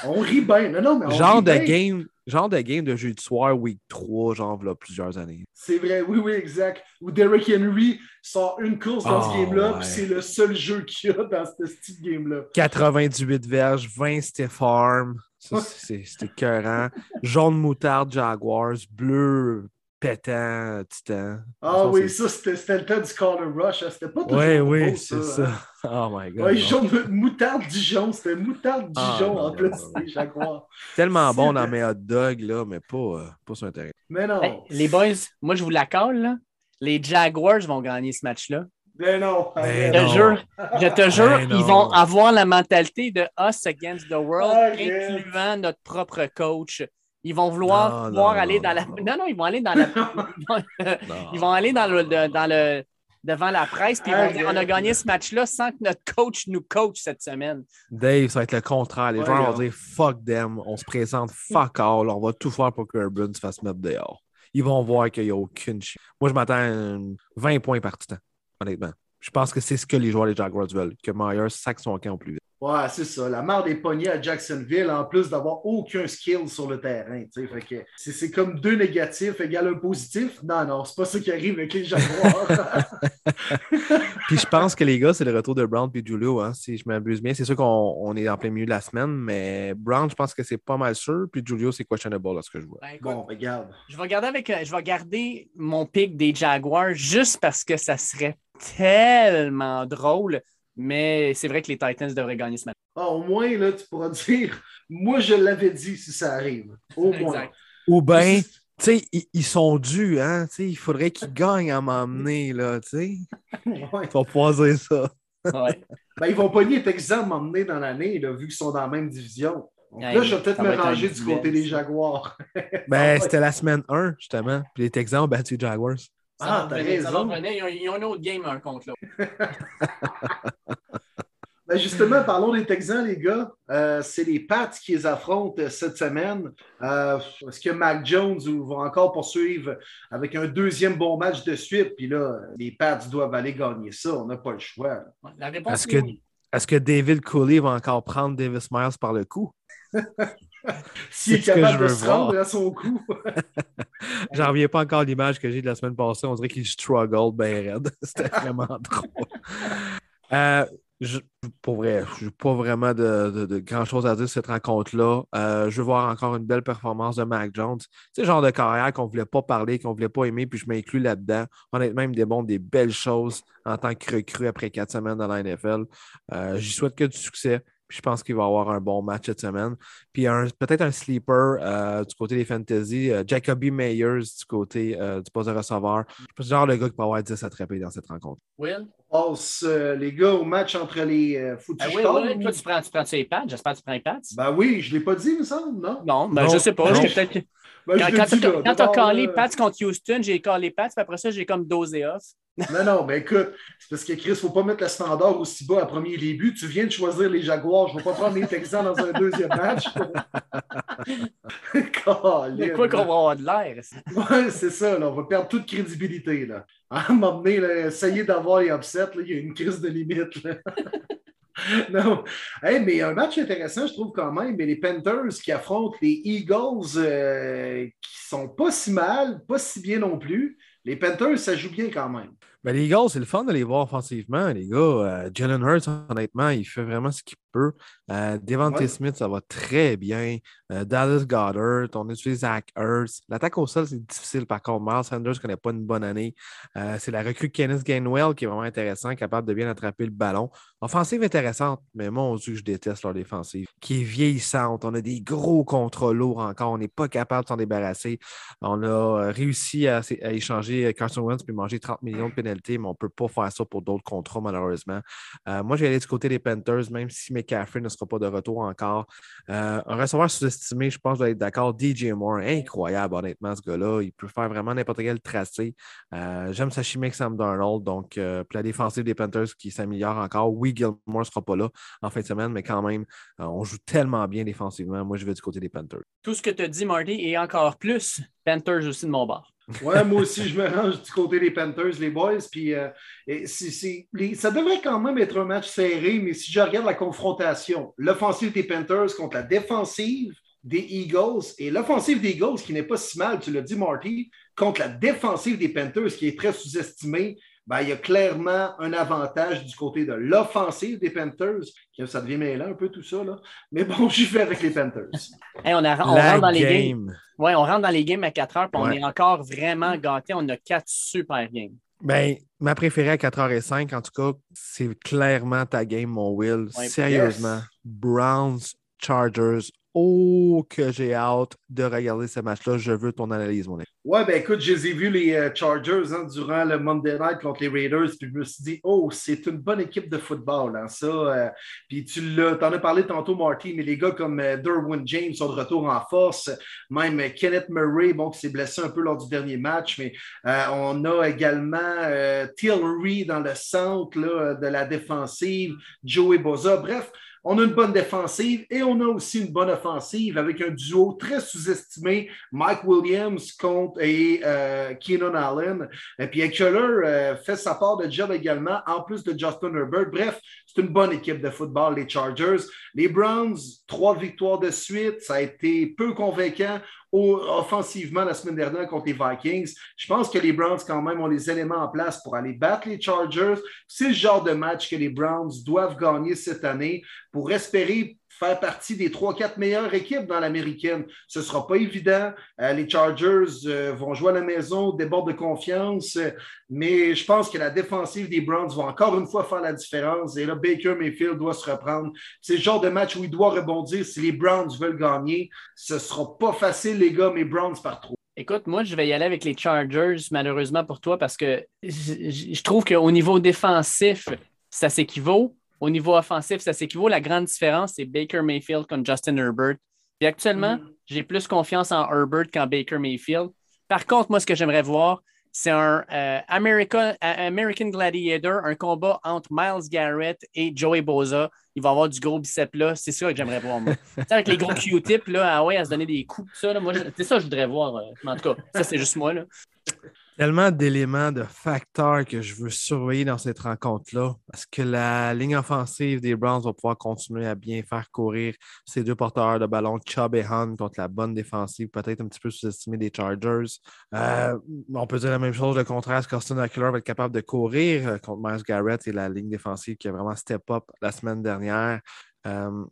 [SPEAKER 1] on rit bien. Non, non, mais on
[SPEAKER 2] genre,
[SPEAKER 1] de
[SPEAKER 2] game, genre de game de jeu de soir, week 3, genre, là, plusieurs années.
[SPEAKER 1] C'est vrai, oui, oui, exact. Où Derrick Henry sort une course dans ce oh, game-là, puis c'est le seul jeu qu'il y a dans ce style game-là.
[SPEAKER 2] 98 verges, 20 stiff arm. C'était écœurant. Jaune moutarde, Jaguars. Bleu, pétant, titan.
[SPEAKER 1] Ah oui, ça, c'était le temps du Color Rush. Hein. C'était pas toujours
[SPEAKER 2] Oui, oui, c'est ça. Hein. Oh my God.
[SPEAKER 1] Ouais, jaune, moutarde Dijon. C'était moutarde ah, Dijon en plus, les Jaguars.
[SPEAKER 2] Tellement bon dans mes hot dogs, là, mais pas, euh, pas sur Internet.
[SPEAKER 1] Mais non.
[SPEAKER 3] les boys, moi, je vous l'accorde, là. Les Jaguars vont gagner ce match-là.
[SPEAKER 1] Mais non.
[SPEAKER 3] je te jure, je te jure ils vont avoir la mentalité de us against the world, incluant notre propre coach. Ils vont vouloir, aller dans la. Non, non, ils vont aller dans la. ils vont aller dans le, dans le devant la presse puis ils vont dire on a gagné ce match-là sans que notre coach nous coach cette semaine.
[SPEAKER 2] Dave, ça va être le contraire. Les joueurs vont dire fuck them, on se présente fuck all, on va tout faire pour que Urban se fasse mettre dehors. Ils vont voir qu'il n'y a aucune. Moi, je m'attends à 20 points par temps, honnêtement. Je pense que c'est ce que les joueurs des Jaguars veulent, que Myers sac son camp au plus vite.
[SPEAKER 1] Ouais, c'est ça. La mort des poignets à Jacksonville, en plus d'avoir aucun skill sur le terrain. C'est comme deux négatifs égale un positif. Non, non, c'est pas ça qui arrive avec les Jaguars.
[SPEAKER 2] puis je pense que les gars, c'est le retour de Brown et Julio, hein, si je m'abuse bien. C'est sûr qu'on est en plein milieu de la semaine, mais Brown, je pense que c'est pas mal sûr. Puis Julio, c'est questionable à ce que je vois.
[SPEAKER 1] Ben, bon, regarde.
[SPEAKER 3] Je vais garder avec, euh, je vais garder mon pic des Jaguars juste parce que ça serait tellement drôle mais c'est vrai que les Titans devraient gagner ce match.
[SPEAKER 1] Ah, au moins, là, tu pourras dire Moi, je l'avais dit si ça arrive. Au moins.
[SPEAKER 2] Ou bien, tu sais, ils, sont dus, hein? il faudrait qu'ils gagnent à m'emmener, là, tu sais. Ouais. Tu vas pouvoir dire ça.
[SPEAKER 3] Ouais.
[SPEAKER 1] ben, ils vont pas être exempts m'emmener dans l'année, vu qu'ils sont dans la même division. là, je vais peut-être me ranger du côté des Jaguars.
[SPEAKER 2] ben, c'était la semaine 1, justement. Puis les Texans ont battu les Jaguars.
[SPEAKER 3] Ah, t'as raison. Ils ont, une autre game un contre l'autre.
[SPEAKER 1] Ben, justement, parlons des Texans, les gars. Euh, c'est les Pats qui les affrontent cette semaine. Euh, est-ce que Mac Jones va encore poursuivre avec un deuxième bon match de suite? Puis là, les Pats doivent aller gagner ça. On n'a pas le choix.
[SPEAKER 3] La réponse
[SPEAKER 2] Est-ce
[SPEAKER 3] est
[SPEAKER 2] que,
[SPEAKER 3] oui.
[SPEAKER 2] est-ce que David Cooley va encore prendre Davis Myers par le cou?
[SPEAKER 1] S'il est capable de se rendre
[SPEAKER 2] voir.
[SPEAKER 1] à son coup.
[SPEAKER 2] J'en reviens pas encore à l'image que j'ai de la semaine passée. On dirait qu'il struggle bien raide. C'était vraiment drôle. Euh, je, pour vrai, je n'ai pas vraiment de, de- de grand-chose à dire sur cette rencontre-là. Euh, je veux voir encore une belle performance de Mac Jones. C'est le genre de carrière qu'on ne voulait pas parler, qu'on ne voulait pas aimer, puis je m'inclus là-dedans. Honnêtement, il me démontre des belles choses en tant que recrue après quatre semaines dans la NFL. Euh, J'y souhaite que du succès. Puis je pense qu'il va avoir un bon match cette semaine. Puis peut-être un sleeper euh, du côté des fantasy, euh, Jacoby Meyers du côté euh, du poste de receveur. Je pense que c'est le genre le gars qui peut avoir 10 attrapés dans cette rencontre.
[SPEAKER 3] Will?
[SPEAKER 1] Passe, les gars, au match entre les euh,
[SPEAKER 3] Ah oui, oui. Toi, tu prends, tu prends les pads? J'espère que tu prends les pads.
[SPEAKER 1] Ben oui, je ne l'ai pas dit, il me semble, non?
[SPEAKER 3] Non, ben,
[SPEAKER 2] Non,
[SPEAKER 3] je sais pas.
[SPEAKER 2] non.
[SPEAKER 3] peut-être-
[SPEAKER 1] Ben,
[SPEAKER 3] Quand,
[SPEAKER 1] D'abord,
[SPEAKER 3] callé
[SPEAKER 1] là,
[SPEAKER 3] Pats contre Houston, j'ai callé Pats, puis après ça, j'ai comme dosé off.
[SPEAKER 1] Non, non, mais écoute, c'est parce que Chris, il ne faut pas mettre le standard aussi bas à premier début. Tu viens de choisir les Jaguars. Je ne vais pas prendre les Texans dans un deuxième match.
[SPEAKER 3] De quoi qu'on va avoir de l'air?
[SPEAKER 1] Ouais, c'est ça, là. on va perdre toute crédibilité. Là. À un moment donné, là, essayer d'avoir les upsets, il y a une crise de limite. non. Mais un match intéressant, je trouve quand même. Mais les Panthers qui affrontent les Eagles euh, qui sont pas si mal, pas si bien non plus. Les Panthers, ça joue bien quand même.
[SPEAKER 2] Ben, les Eagles, c'est le fun de les voir offensivement. Les gars, euh, Jalen Hurts, honnêtement, il fait vraiment ce qu'il peut. Euh, Devante
[SPEAKER 1] Ouais.
[SPEAKER 2] Smith, ça va très bien. Euh, Dallas Goddard, on utilise Zach Hurts. L'attaque au sol, c'est difficile. Par contre, Miles Sanders ne connaît pas une bonne année. C'est la recrue Kenneth Gainwell qui est vraiment intéressant, capable de bien attraper le ballon. Offensive intéressante, mais mon Dieu, je déteste leur défensive, qui est vieillissante. On a des gros contrats lourds encore. On n'est pas capable de s'en débarrasser. On a réussi à, à échanger Carson Wentz puis manger 30 millions de pénalités, mais on ne peut pas faire ça pour d'autres contrats, malheureusement. Euh, moi, je vais aller du côté des Panthers, même si McCaffrey ne sera pas de retour encore. Euh, un receveur sous-estimé, je pense, dois être d'accord. DJ Moore, incroyable, honnêtement, ce gars-là. Il peut faire vraiment n'importe quel tracé. Euh, J'aime sa chimie Sam Darnold. Donc, la défensive des Panthers qui s'améliore encore. Oui, Gilmore ne sera pas là en fin de semaine, mais quand même, on joue tellement bien défensivement. Moi, je vais du côté des Panthers.
[SPEAKER 3] Tout ce que tu as dit, Marty, et encore plus, Panthers aussi de mon bord.
[SPEAKER 1] Ouais, moi aussi, je me range du côté des Panthers, les boys. Puis, euh, ça devrait quand même être un match serré, mais si je regarde la confrontation, l'offensive des Panthers contre la défensive des Eagles et l'offensive des Eagles qui n'est pas si mal, tu l'as dit, Marty, contre la défensive des Panthers qui est très sous-estimée, ben, il y a clairement un avantage du côté de l'offensive des Panthers. Ça devient mêlant un peu tout ça, là. Mais bon, j'y vais avec les Panthers.
[SPEAKER 3] Hey, on, a- on
[SPEAKER 2] la
[SPEAKER 3] rentre dans les games.
[SPEAKER 2] game.
[SPEAKER 3] Ouais, on rentre dans les games à 4 heures, puis on est encore vraiment gâtés. On a quatre super games.
[SPEAKER 2] Ben, ma préférée à 4h05, en tout cas, c'est clairement ta game, mon Will.
[SPEAKER 3] Ouais.
[SPEAKER 2] Sérieusement.
[SPEAKER 1] Yes.
[SPEAKER 2] Browns, Chargers. Oh, que j'ai hâte de regarder ce match-là. Je veux ton analyse, mon ami.
[SPEAKER 1] Ouais, ben écoute, je les ai vus les Chargers hein, durant le Monday Night contre les Raiders, puis je me suis dit, oh, c'est une bonne équipe de football, hein, ça. euh, puis tu l'as, t'en as parlé tantôt, Marty, mais les gars comme euh, Derwin James sont de retour en force, même euh, Kenneth Murray, bon, qui s'est blessé un peu lors du dernier match, mais on a également Tillery dans le centre de la défensive, Joey Boza, bref. On a une bonne défensive et on a aussi une bonne offensive avec un duo très sous-estimé, Mike Williams contre et euh, Keenan Allen. Et puis Eckler euh, fait sa part de job également, en plus de Justin Herbert. Bref, c'est une bonne équipe de football, les Chargers. Les Browns, trois victoires de suite. Ça a été peu convaincant offensivement la semaine dernière contre les Vikings. Je pense que les Browns, quand même, ont les éléments en place pour aller battre les Chargers. C'est le genre de match que les Browns doivent gagner cette année pour espérer faire partie des 3-4 meilleures équipes dans l'américaine. Ce ne sera pas évident. Euh, les Chargers euh, vont jouer à la maison, débordent de confiance, mais je pense que la défensive des Browns va encore une fois faire la différence. Et là, Baker Mayfield doit se reprendre. C'est le genre de match où il doit rebondir si les Browns veulent gagner. Ce ne sera pas facile, les gars, mais Browns par trop.
[SPEAKER 3] Écoute, moi, je vais y aller avec les Chargers, malheureusement pour toi, parce que je trouve qu'au niveau défensif, ça s'équivaut. Au niveau offensif, ça s'équivaut. La grande différence, c'est Baker Mayfield contre Justin Herbert. Puis actuellement,
[SPEAKER 1] Mhm.
[SPEAKER 3] j'ai plus confiance en Herbert qu'en Baker Mayfield. Par contre, moi, ce que j'aimerais voir, C'est un euh, American, American Gladiator, un combat entre Miles Garrett et Joey Boza. Il va avoir du gros bicep là. C'est ça que j'aimerais voir, moi. avec les gros Q-tips, là, ah ouais, à se donner des coups, ça, là, moi, c'est ça que je voudrais voir. Euh, en tout cas, ça, c'est juste moi, là
[SPEAKER 2] tellement d'éléments, de facteurs que je veux surveiller dans cette rencontre-là. Parce que la ligne offensive des Browns va pouvoir continuer à bien faire courir ces deux porteurs de ballon, Chubb et Hunt, contre la bonne défensive, peut-être un petit peu sous-estimé des Chargers. Euh, on peut dire la même chose, le contraire, Austin Eckler va être capable de courir euh, contre Miles Garrett et la ligne défensive qui a vraiment step up la semaine dernière. Euh,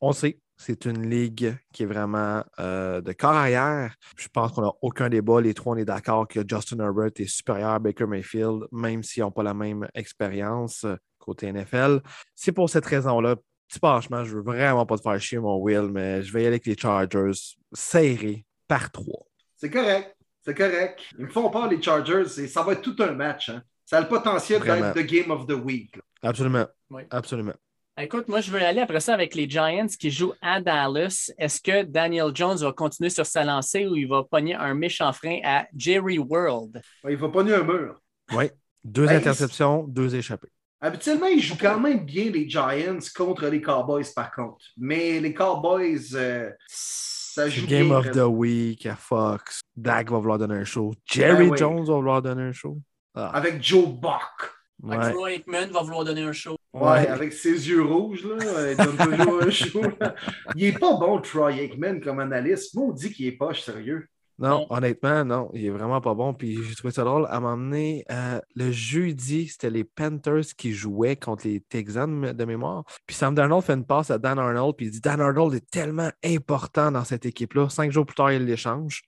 [SPEAKER 2] on sait, c'est une ligue qui est vraiment euh, de corps arrière. Je pense qu'on n'a aucun débat. Les trois, on est d'accord que Justin Herbert est supérieur à Baker Mayfield, même s'ils n'ont pas la même expérience euh, côté NFL. C'est pour cette raison-là. Petit franchement, je veux vraiment pas te faire chier, mon Will, mais je vais y aller avec les Chargers serrés par trois.
[SPEAKER 1] C'est correct. C'est correct. Ils me font peur, les Chargers, et ça va être tout un match. Hein. Ça a le potentiel d'être le Game of the Week.
[SPEAKER 2] Absolument. Absolument.
[SPEAKER 3] Écoute, moi, je veux aller après ça avec les Giants qui jouent à Dallas. Est-ce que Daniel Jones va continuer sur sa lancée ou il va pogner un méchant frein à Jerry World?
[SPEAKER 1] Il va pogner un mur.
[SPEAKER 2] Oui. Deux ben, interceptions, deux échappées.
[SPEAKER 1] Habituellement, ils jouent quand même bien les Giants contre les Cowboys, par contre. Mais les Cowboys, euh, ça joue
[SPEAKER 2] Game of the Week à Fox. Dak va vouloir donner un show. Jerry ben Jones va vouloir donner un show.
[SPEAKER 1] Ah. Avec Joe Buck.
[SPEAKER 3] Ouais. Troy Aikman va vouloir donner un show.
[SPEAKER 1] Ouais, avec ses yeux rouges, là, il donne toujours un show. Il est pas bon, Troy Aikman, comme analyste. Moi, on dit qu'il est pas sérieux.
[SPEAKER 2] Non, honnêtement, non, il est vraiment pas bon. Puis j'ai trouvé ça drôle. À un moment donné, euh, le jeudi, c'était les Panthers qui jouaient contre les Texans de mémoire. Puis Sam Darnold fait une passe à Dan Arnold, puis il dit Dan Arnold est tellement important dans cette équipe-là. Cinq jours plus tard, il l'échange.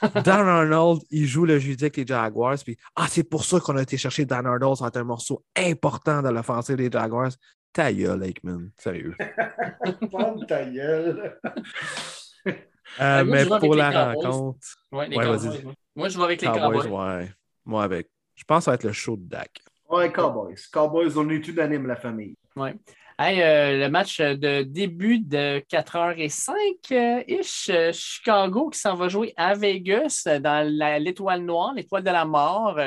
[SPEAKER 2] Dan Arnold, il joue le jeudi avec les Jaguars. Puis ah, c'est pour ça qu'on a été chercher Dan Arnold. Ça va être un morceau important dans l'offensive des Jaguars. Ta gueule, Aikman. Sérieux.
[SPEAKER 1] ta gueule.
[SPEAKER 2] Euh, mais pour la rencontre.
[SPEAKER 3] Ouais, ouais, Moi, je vais avec les Cowboys.
[SPEAKER 2] Ouais. Moi, avec. Je pense que ça va être le show de Dak.
[SPEAKER 1] Ouais, Cowboys. Cowboys, on est tout d'anime la famille.
[SPEAKER 3] Ouais. Hey, euh, le match de début de 4h05-ish, euh, Chicago qui s'en va jouer à Vegas dans l'étoile noire, l'étoile de la mort.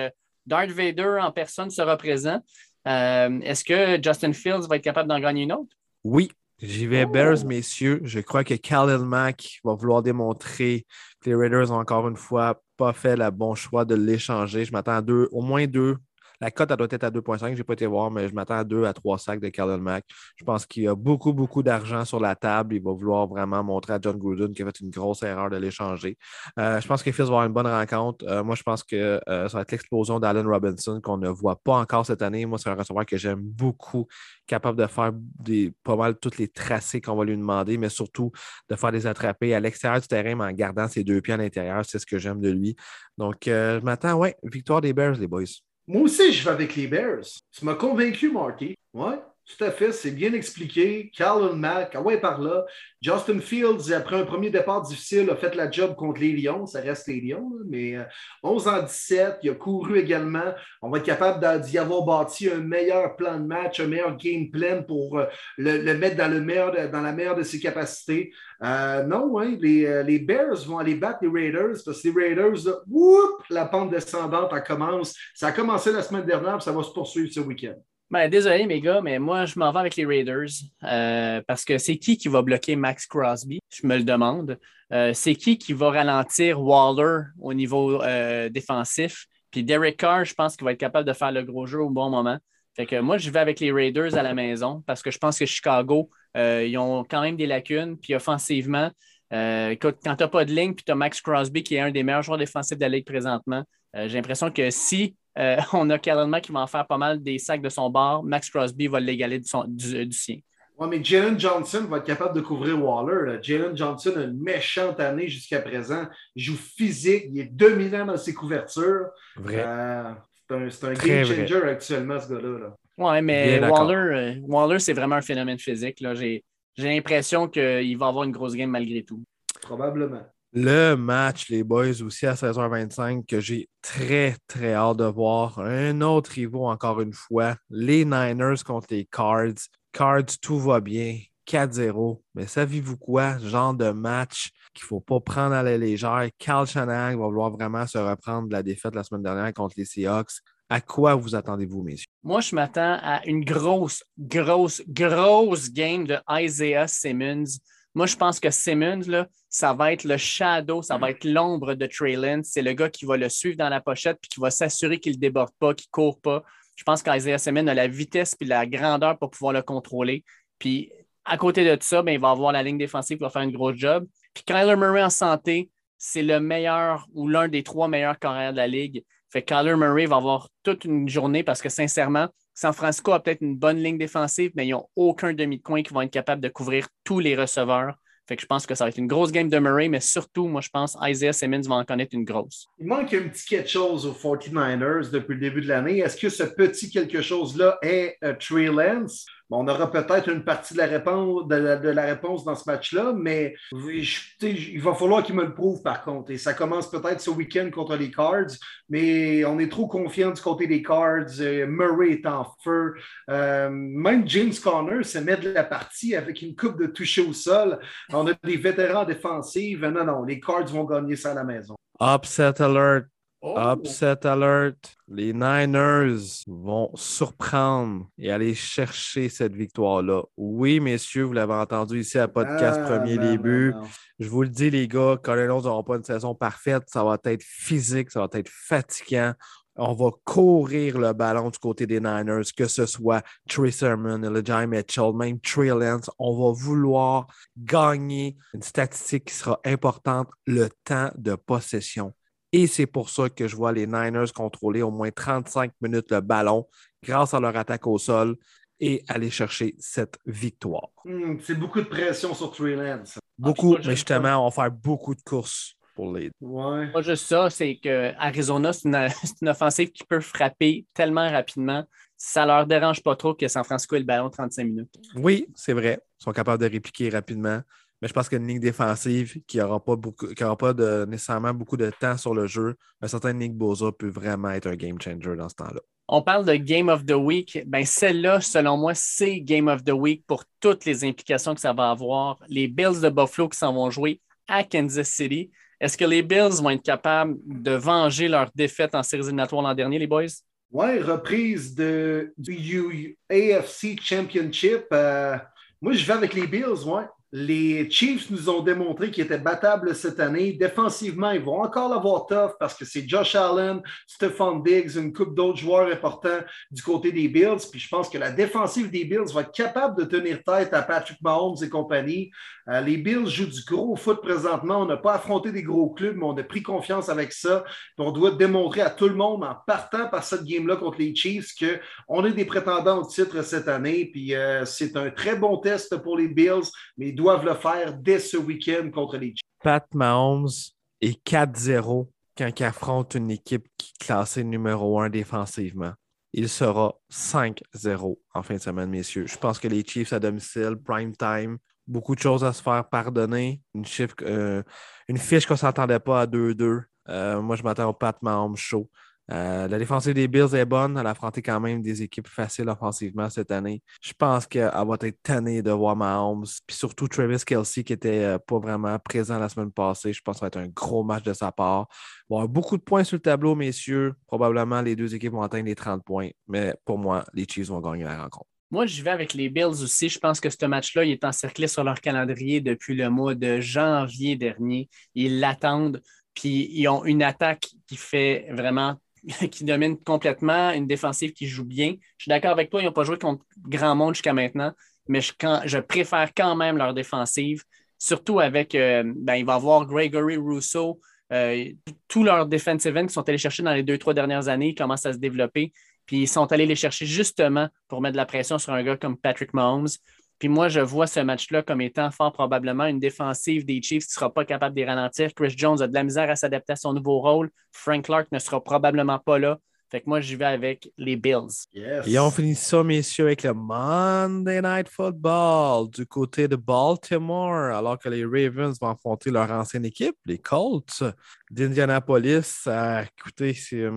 [SPEAKER 3] Darth Vader en personne sera présent. Est-ce que Justin Fields va être capable d'en gagner une autre?
[SPEAKER 2] Oui, J'y vais Bears, messieurs. Je crois que Khalil Mack va vouloir démontrer que les Raiders ont encore une fois pas fait le bon choix de l'échanger. Je m'attends à deux, au moins deux la cote, elle doit être à 2,5. Je n'ai pas été voir, mais je m'attends à 2 à 3 sacs de Carlin Mack. Je pense qu'il a beaucoup, beaucoup d'argent sur la table. Il va vouloir vraiment montrer à John Gruden qu'il a fait une grosse erreur de l'échanger. Euh, je pense que Fils va avoir une bonne rencontre. Euh, moi, je pense que euh, ça va être l'explosion d'Allen Robinson qu'on ne voit pas encore cette année. Moi, c'est un receveur que j'aime beaucoup, capable de faire des, pas mal tous les tracés qu'on va lui demander, mais surtout de faire des attrapés à l'extérieur du terrain, mais en gardant ses deux pieds à l'intérieur. C'est ce que j'aime de lui. Donc, je m'attends, ouais, victoire des Bears, les boys.
[SPEAKER 1] Moi aussi, je vais avec les Bears. Tu m'as convaincu, Marty. Ouais. Tout à fait, c'est bien expliqué. Carlin Mack, ah ouais, par là. Justin Fields, après un premier départ difficile, a fait la job contre les Lions. Ça reste les Lions, mais 11 euh, en 17, il a couru également. On va être capable d'y avoir bâti un meilleur plan de match, un meilleur game plan pour euh, le, mettre dans, la meilleure de ses capacités. Euh, non, hein, les, Bears vont aller battre les Raiders parce que les Raiders, la pente descendante, elle commence. Ça a commencé la semaine dernière, ça va se poursuivre ce week-end.
[SPEAKER 3] Ben, désolé, mes gars, mais moi, je m'en vais avec les Raiders euh, parce que c'est qui qui va bloquer Max Crosby? Je me le demande. Euh, c'est qui qui va ralentir Waller au niveau euh, défensif? Puis Derek Carr, je pense qu'il va être capable de faire le gros jeu au bon moment. Fait que moi, je vais avec les Raiders à la maison parce que je pense que Chicago, ils ont quand même des lacunes. Puis offensivement, quand tu n'as pas de ligne, puis tu as Max Crosby qui est un des meilleurs joueurs défensifs de la Ligue présentement, j'ai l'impression que si euh, on a Kellen qui va en faire pas mal des sacs de son bord. Max Crosby va l'égaler du, du, sien.
[SPEAKER 1] Oui, mais Jalen Johnson va être capable de couvrir Waller. Jalen Johnson a une méchante année jusqu'à présent. Il joue physique, il est dominant dans ses couvertures.
[SPEAKER 2] Vrai. Euh,
[SPEAKER 1] c'est un, game changer actuellement, ce gars-là.
[SPEAKER 3] Oui, mais Waller, euh, Waller c'est vraiment un phénomène physique. J'ai l'impression qu'il va avoir une grosse game malgré tout.
[SPEAKER 1] Probablement.
[SPEAKER 2] Le match, les boys, aussi à 16h25, que j'ai très, très hâte de voir. Un autre rivaux, encore une fois. Les Niners contre les Cards. Cards, tout va bien. 4-0. Mais savez-vous quoi? Genre de match qu'il ne faut pas prendre à la légère. Carl Shanahan va vouloir vraiment se reprendre de la défaite la semaine dernière contre les Seahawks. À quoi vous attendez-vous, messieurs?
[SPEAKER 3] Moi, je m'attends à une grosse, grosse, grosse game de Isaiah Simmons. Moi, je pense que Simmons, là, ça va être le shadow, ça va être l'ombre de Trey Lance. C'est le gars qui va le suivre dans la pochette puis qui va s'assurer qu'il ne déborde pas, qu'il ne court pas. Je pense qu'Isaiah Simmons a la vitesse et la grandeur pour pouvoir le contrôler. Puis à côté de ça, ben, il va avoir la ligne défensive qui va faire un gros job. Puis Kyler Murray en santé, c'est le meilleur ou l'un des trois meilleurs carrières de la ligue. Fait que Kyler Murray va avoir toute une journée parce que sincèrement, San Francisco a peut-être une bonne ligne défensive, mais ils n'ont aucun demi-coin qui va être capable de couvrir tous les receveurs. Fait que je pense que ça va être une grosse game de Murray, mais surtout, moi, je pense Isaiah Simmons va en connaître une grosse.
[SPEAKER 1] Il manque un petit quelque chose aux 49ers depuis le début de l'année. Est-ce que ce petit quelque chose-là est uh, Trey Lance? On aura peut-être une partie de la réponse, dans ce match-là, mais il va falloir qu'il me le prouve par contre. Et ça commence peut-être ce week-end contre les Cards, mais on est trop confiant du côté des Cards. Euh, Murray est en feu. Euh, même James Conner se met de la partie avec une coupe de toucher au sol. On a des vétérans défensifs. Non, non, les Cards vont gagner ça à la maison.
[SPEAKER 2] Upset alert. Oh. Upset alert. Les Niners vont surprendre et aller chercher cette victoire-là. Oui, messieurs, vous l'avez entendu ici à Podcast ah, Premier Début. Je vous le dis, les gars, Cardinals n'auront pas une saison parfaite. Ça va être physique, ça va être fatigant. On va courir le ballon du côté des Niners, que ce soit Trey Sermon, Elijah Mitchell, même Trey Lance. On va vouloir gagner une statistique qui sera importante, le temps de possession. Et c'est pour ça que je vois les Niners contrôler au moins 35 minutes le ballon grâce à leur attaque au sol et aller chercher cette victoire.
[SPEAKER 1] Hmm, c'est beaucoup de pression sur Trey Lance.
[SPEAKER 2] Beaucoup, mais justement, on va faire beaucoup de courses pour les.
[SPEAKER 1] Ouais.
[SPEAKER 3] Pas juste ça, c'est que Arizona, c'est une, offensive qui peut frapper tellement rapidement. Ça leur dérange pas trop que San Francisco ait le ballon 35 minutes.
[SPEAKER 2] Oui, c'est vrai. Ils sont capables de répliquer rapidement. Mais je pense qu'une ligne défensive qui n'aura pas, beaucoup, qui aura pas de, nécessairement beaucoup de temps sur le jeu, un certain Nick Boza peut vraiment être un game changer dans ce temps-là.
[SPEAKER 3] On parle de Game of the Week. Ben, celle-là, selon moi, c'est Game of the Week pour toutes les implications que ça va avoir. Les Bills de Buffalo qui s'en vont jouer à Kansas City. Est-ce que les Bills vont être capables de venger leur défaite en séries éliminatoires l'an dernier, les boys?
[SPEAKER 1] Oui, reprise de, du AFC Championship. Euh, moi, je vais avec les Bills, ouais. Les Chiefs nous ont démontré qu'ils étaient battables cette année. Défensivement, ils vont encore l'avoir tough parce que c'est Josh Allen, Stephon Diggs, une coupe d'autres joueurs importants du côté des Bills. Puis je pense que la défensive des Bills va être capable de tenir tête à Patrick Mahomes et compagnie. Euh, les Bills jouent du gros foot présentement. On n'a pas affronté des gros clubs, mais on a pris confiance avec ça. on doit démontrer à tout le monde en partant par cette game-là contre les Chiefs qu'on est des prétendants au titre cette année. Puis euh, c'est un très bon test pour les Bills, doivent le faire dès ce week-end contre les Chiefs.
[SPEAKER 2] Pat Mahomes est 4-0 quand il affronte une équipe qui est classée numéro 1 défensivement. Il sera 5-0 en fin de semaine, messieurs. Je pense que les Chiefs à domicile, prime time, beaucoup de choses à se faire pardonner. Une, euh, fiche qu'on ne s'entendait pas à 2-2. Euh, moi, je m'attends au Pat Mahomes chaud. Euh, la défensive des Bills est bonne. Elle a affronté quand même des équipes faciles offensivement cette année. Je pense qu'elle va être tannée de voir Mahomes. Puis surtout Travis Kelsey qui n'était euh, pas vraiment présent la semaine passée. Je pense que ça va être un gros match de sa part. Bon, beaucoup de points sur le tableau, messieurs. Probablement les deux équipes vont atteindre les 30 points. Mais pour moi, les Chiefs vont gagner la rencontre.
[SPEAKER 3] Moi, je vais avec les Bills aussi. Je pense que ce match-là, il est encerclé sur leur calendrier depuis le mois de janvier dernier. Ils l'attendent. Puis ils ont une attaque qui fait vraiment qui domine complètement, une défensive qui joue bien. Je suis d'accord avec toi, ils n'ont pas joué contre grand monde jusqu'à maintenant, mais je, préfère quand même leur défensive, surtout avec, euh, ben, il va avoir Gregory Rousseau, euh, tous leurs defensive ends qui sont allés chercher dans les deux, trois dernières années commencent à se développer. Puis ils sont allés les chercher justement pour mettre de la pression sur un gars comme Patrick Mahomes. Puis moi, je vois ce match-là comme étant fort probablement une défensive des Chiefs qui ne sera pas capable de les ralentir. Chris Jones a de la misère à s'adapter à son nouveau rôle. Frank Clark ne sera probablement pas là. Fait que moi, j'y vais avec les Bills.
[SPEAKER 2] Et on finit ça, messieurs, avec le Monday Night Football du côté de Baltimore, alors que les Ravens vont affronter leur ancienne équipe, les Colts d'Indianapolis. Euh, écoutez, c'est.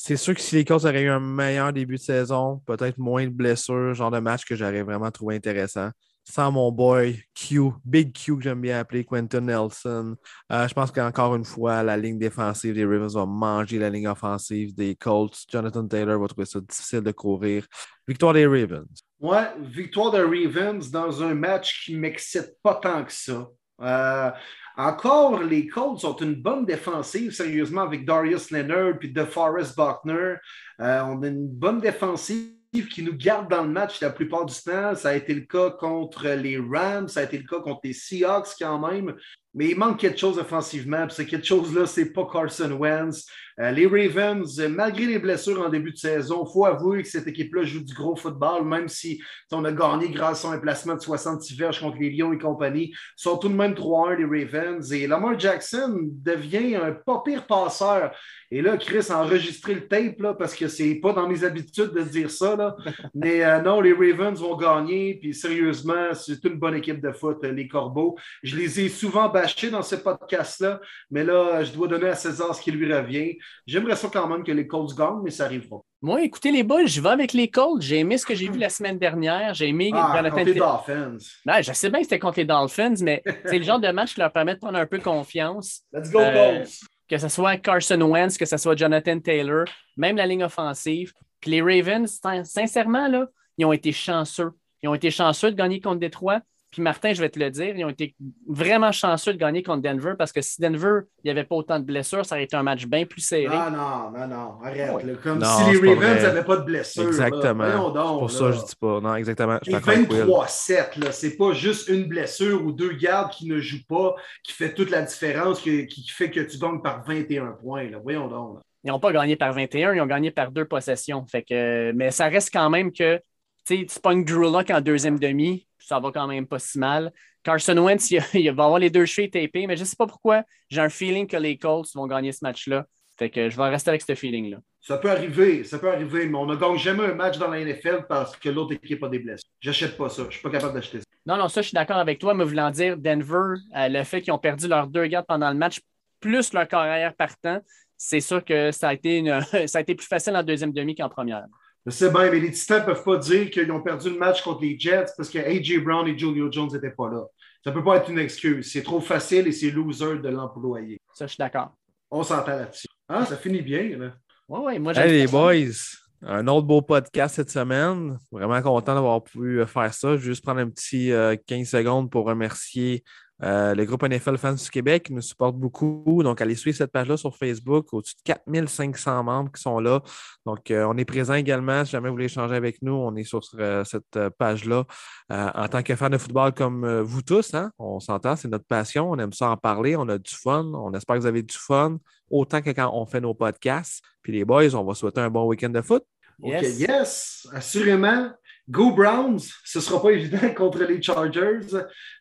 [SPEAKER 2] C'est sûr que si les Colts auraient eu un meilleur début de saison, peut-être moins de blessures, genre de match que j'aurais vraiment trouvé intéressant. sans mon boy Q, Big Q que j'aime bien appeler, Quentin Nelson. Euh, je pense qu'encore une fois, la ligne défensive des Ravens va manger la ligne offensive des Colts. Jonathan Taylor va trouver ça difficile de courir. Victoire des Ravens.
[SPEAKER 1] Ouais, victoire des Ravens dans un match qui ne m'excite pas tant que ça. Euh, encore, les Colts ont une bonne défensive, sérieusement, avec Darius Leonard puis DeForest Buckner. Euh, on a une bonne défensive qui nous garde dans le match la plupart du temps. Ça a été le cas contre les Rams, ça a été le cas contre les Seahawks quand même. Mais il manque quelque chose offensivement. Puis quelque chose-là, c'est pas Carson Wentz. Euh, les Ravens, malgré les blessures en début de saison, il faut avouer que cette équipe-là joue du gros football, même si on a gagné grâce à un placement de 66 verges contre les Lions et compagnie. Ils sont tout de même 3-1, les Ravens. Et Lamar Jackson devient un pas pire passeur. Et là, Chris a enregistré le tape là, parce que c'est pas dans mes habitudes de dire ça. Là. Mais euh, non, les Ravens vont gagner. Puis sérieusement, c'est une bonne équipe de foot, les Corbeaux. Je les ai souvent dans ce podcast-là, mais là, je dois donner à César ce qui lui revient. J'aimerais ça quand même que les Colts gagnent, mais ça arrivera.
[SPEAKER 3] Moi, écoutez les boys, je vais avec les Colts. J'ai aimé ce que j'ai vu la semaine dernière. J'ai aimé
[SPEAKER 1] ah, contre les Dolphins.
[SPEAKER 3] Ouais, je sais bien que c'était contre les Dolphins, mais c'est le genre de match qui leur permet de prendre un peu confiance.
[SPEAKER 1] Let's go, euh, Colts!
[SPEAKER 3] Que ce soit Carson Wentz, que ce soit Jonathan Taylor, même la ligne offensive. Puis les Ravens, sincèrement, là, ils ont été chanceux. Ils ont été chanceux de gagner contre Détroit. Puis Martin, je vais te le dire, ils ont été vraiment chanceux de gagner contre Denver parce que si Denver, il n'y avait pas autant de blessures, ça aurait été un match bien plus serré.
[SPEAKER 1] Non, non, non, non, arrête. Comme si les Ravens n'avaient pas de blessures.
[SPEAKER 2] Exactement. Donc, pour ça, je ne dis pas. Non, exactement.
[SPEAKER 1] 23-7, c'est pas juste une blessure ou deux gardes qui ne jouent pas qui fait toute la différence, qui, fait que tu gagnes par 21 points. Là. Voyons donc.
[SPEAKER 3] Ils n'ont pas gagné par 21, ils ont gagné par deux possessions. Fait que, mais ça reste quand même que tu une Drew Lock en deuxième demi, ça va quand même pas si mal. Carson Wentz, il, va avoir les deux cheveux tapés, mais je ne sais pas pourquoi. J'ai un feeling que les Colts vont gagner ce match-là. Fait que je vais rester avec ce feeling-là.
[SPEAKER 1] Ça peut arriver, ça peut arriver, mais on ne gagne jamais un match dans la NFL parce que l'autre équipe a des blessures. J'achète pas ça. Je ne suis pas capable d'acheter ça.
[SPEAKER 3] Non, non, ça, je suis d'accord avec toi. Mais voulant dire, Denver, euh, le fait qu'ils ont perdu leurs deux gardes pendant le match, plus leur carrière partant, c'est sûr que ça a, été ça a été plus facile en deuxième demi qu'en première.
[SPEAKER 1] Je sais bien, mais les Titans ne peuvent pas dire qu'ils ont perdu le match contre les Jets parce que A.J. Brown et Julio Jones n'étaient pas là. Ça ne peut pas être une excuse. C'est trop facile et c'est loser de l'employé.
[SPEAKER 3] Ça, je suis d'accord.
[SPEAKER 1] On s'entend là-dessus. Ah, ça finit bien, là.
[SPEAKER 3] Oui, oui, moi,
[SPEAKER 2] Hey, les boys, un autre beau podcast cette semaine. Vraiment content d'avoir pu faire ça. Je vais juste prendre un petit 15 euh, secondes pour remercier euh, le groupe NFL Fans du Québec nous supporte beaucoup. Donc, allez suivre cette page-là sur Facebook. Au-dessus de 4500 membres qui sont là. Donc, euh, on est présent également. Si jamais vous voulez échanger avec nous, on est sur euh, cette page-là. en tant que fan de football comme vous tous, hein, on s'entend, c'est notre passion. On aime ça en parler. On a du fun. On espère que vous avez du fun, autant que quand on fait nos podcasts. Puis les boys, on va souhaiter un bon week-end de foot.
[SPEAKER 1] OK, yes, assurément. Go Browns, ce ne sera pas évident contre les Chargers,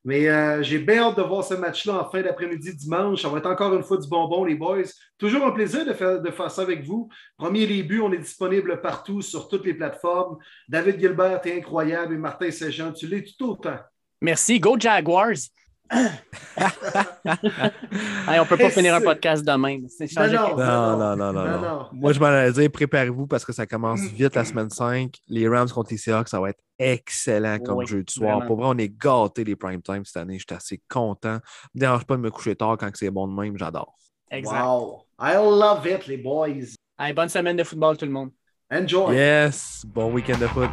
[SPEAKER 1] mais euh, j'ai bien hâte de voir ce match-là en fin d'après-midi dimanche. Ça va être encore une fois du bonbon, les boys. Toujours un plaisir de faire, ça avec vous. Premier début, on est disponible partout sur toutes les plateformes. David Gilbert est incroyable et Martin Saint-Jean, tu l'es tout autant.
[SPEAKER 3] Merci. Go Jaguars! On ne peut pas finir un podcast demain.
[SPEAKER 2] Non non non, non, Moi, je m'en dire, préparez-vous parce que ça commence mm. vite la semaine 5. Les Rams contre les Seahawks, ça va être excellent comme jeu de soir. Pour vrai, on est gâtés les prime time cette année. Je suis assez content. Ne me dérange pas de me coucher tard quand c'est bon de même. J'adore.
[SPEAKER 1] Exact. Wow. I love it, les boys.
[SPEAKER 3] bonne semaine de football, tout le monde.
[SPEAKER 1] Enjoy.
[SPEAKER 2] Yes. Bon week-end de foot.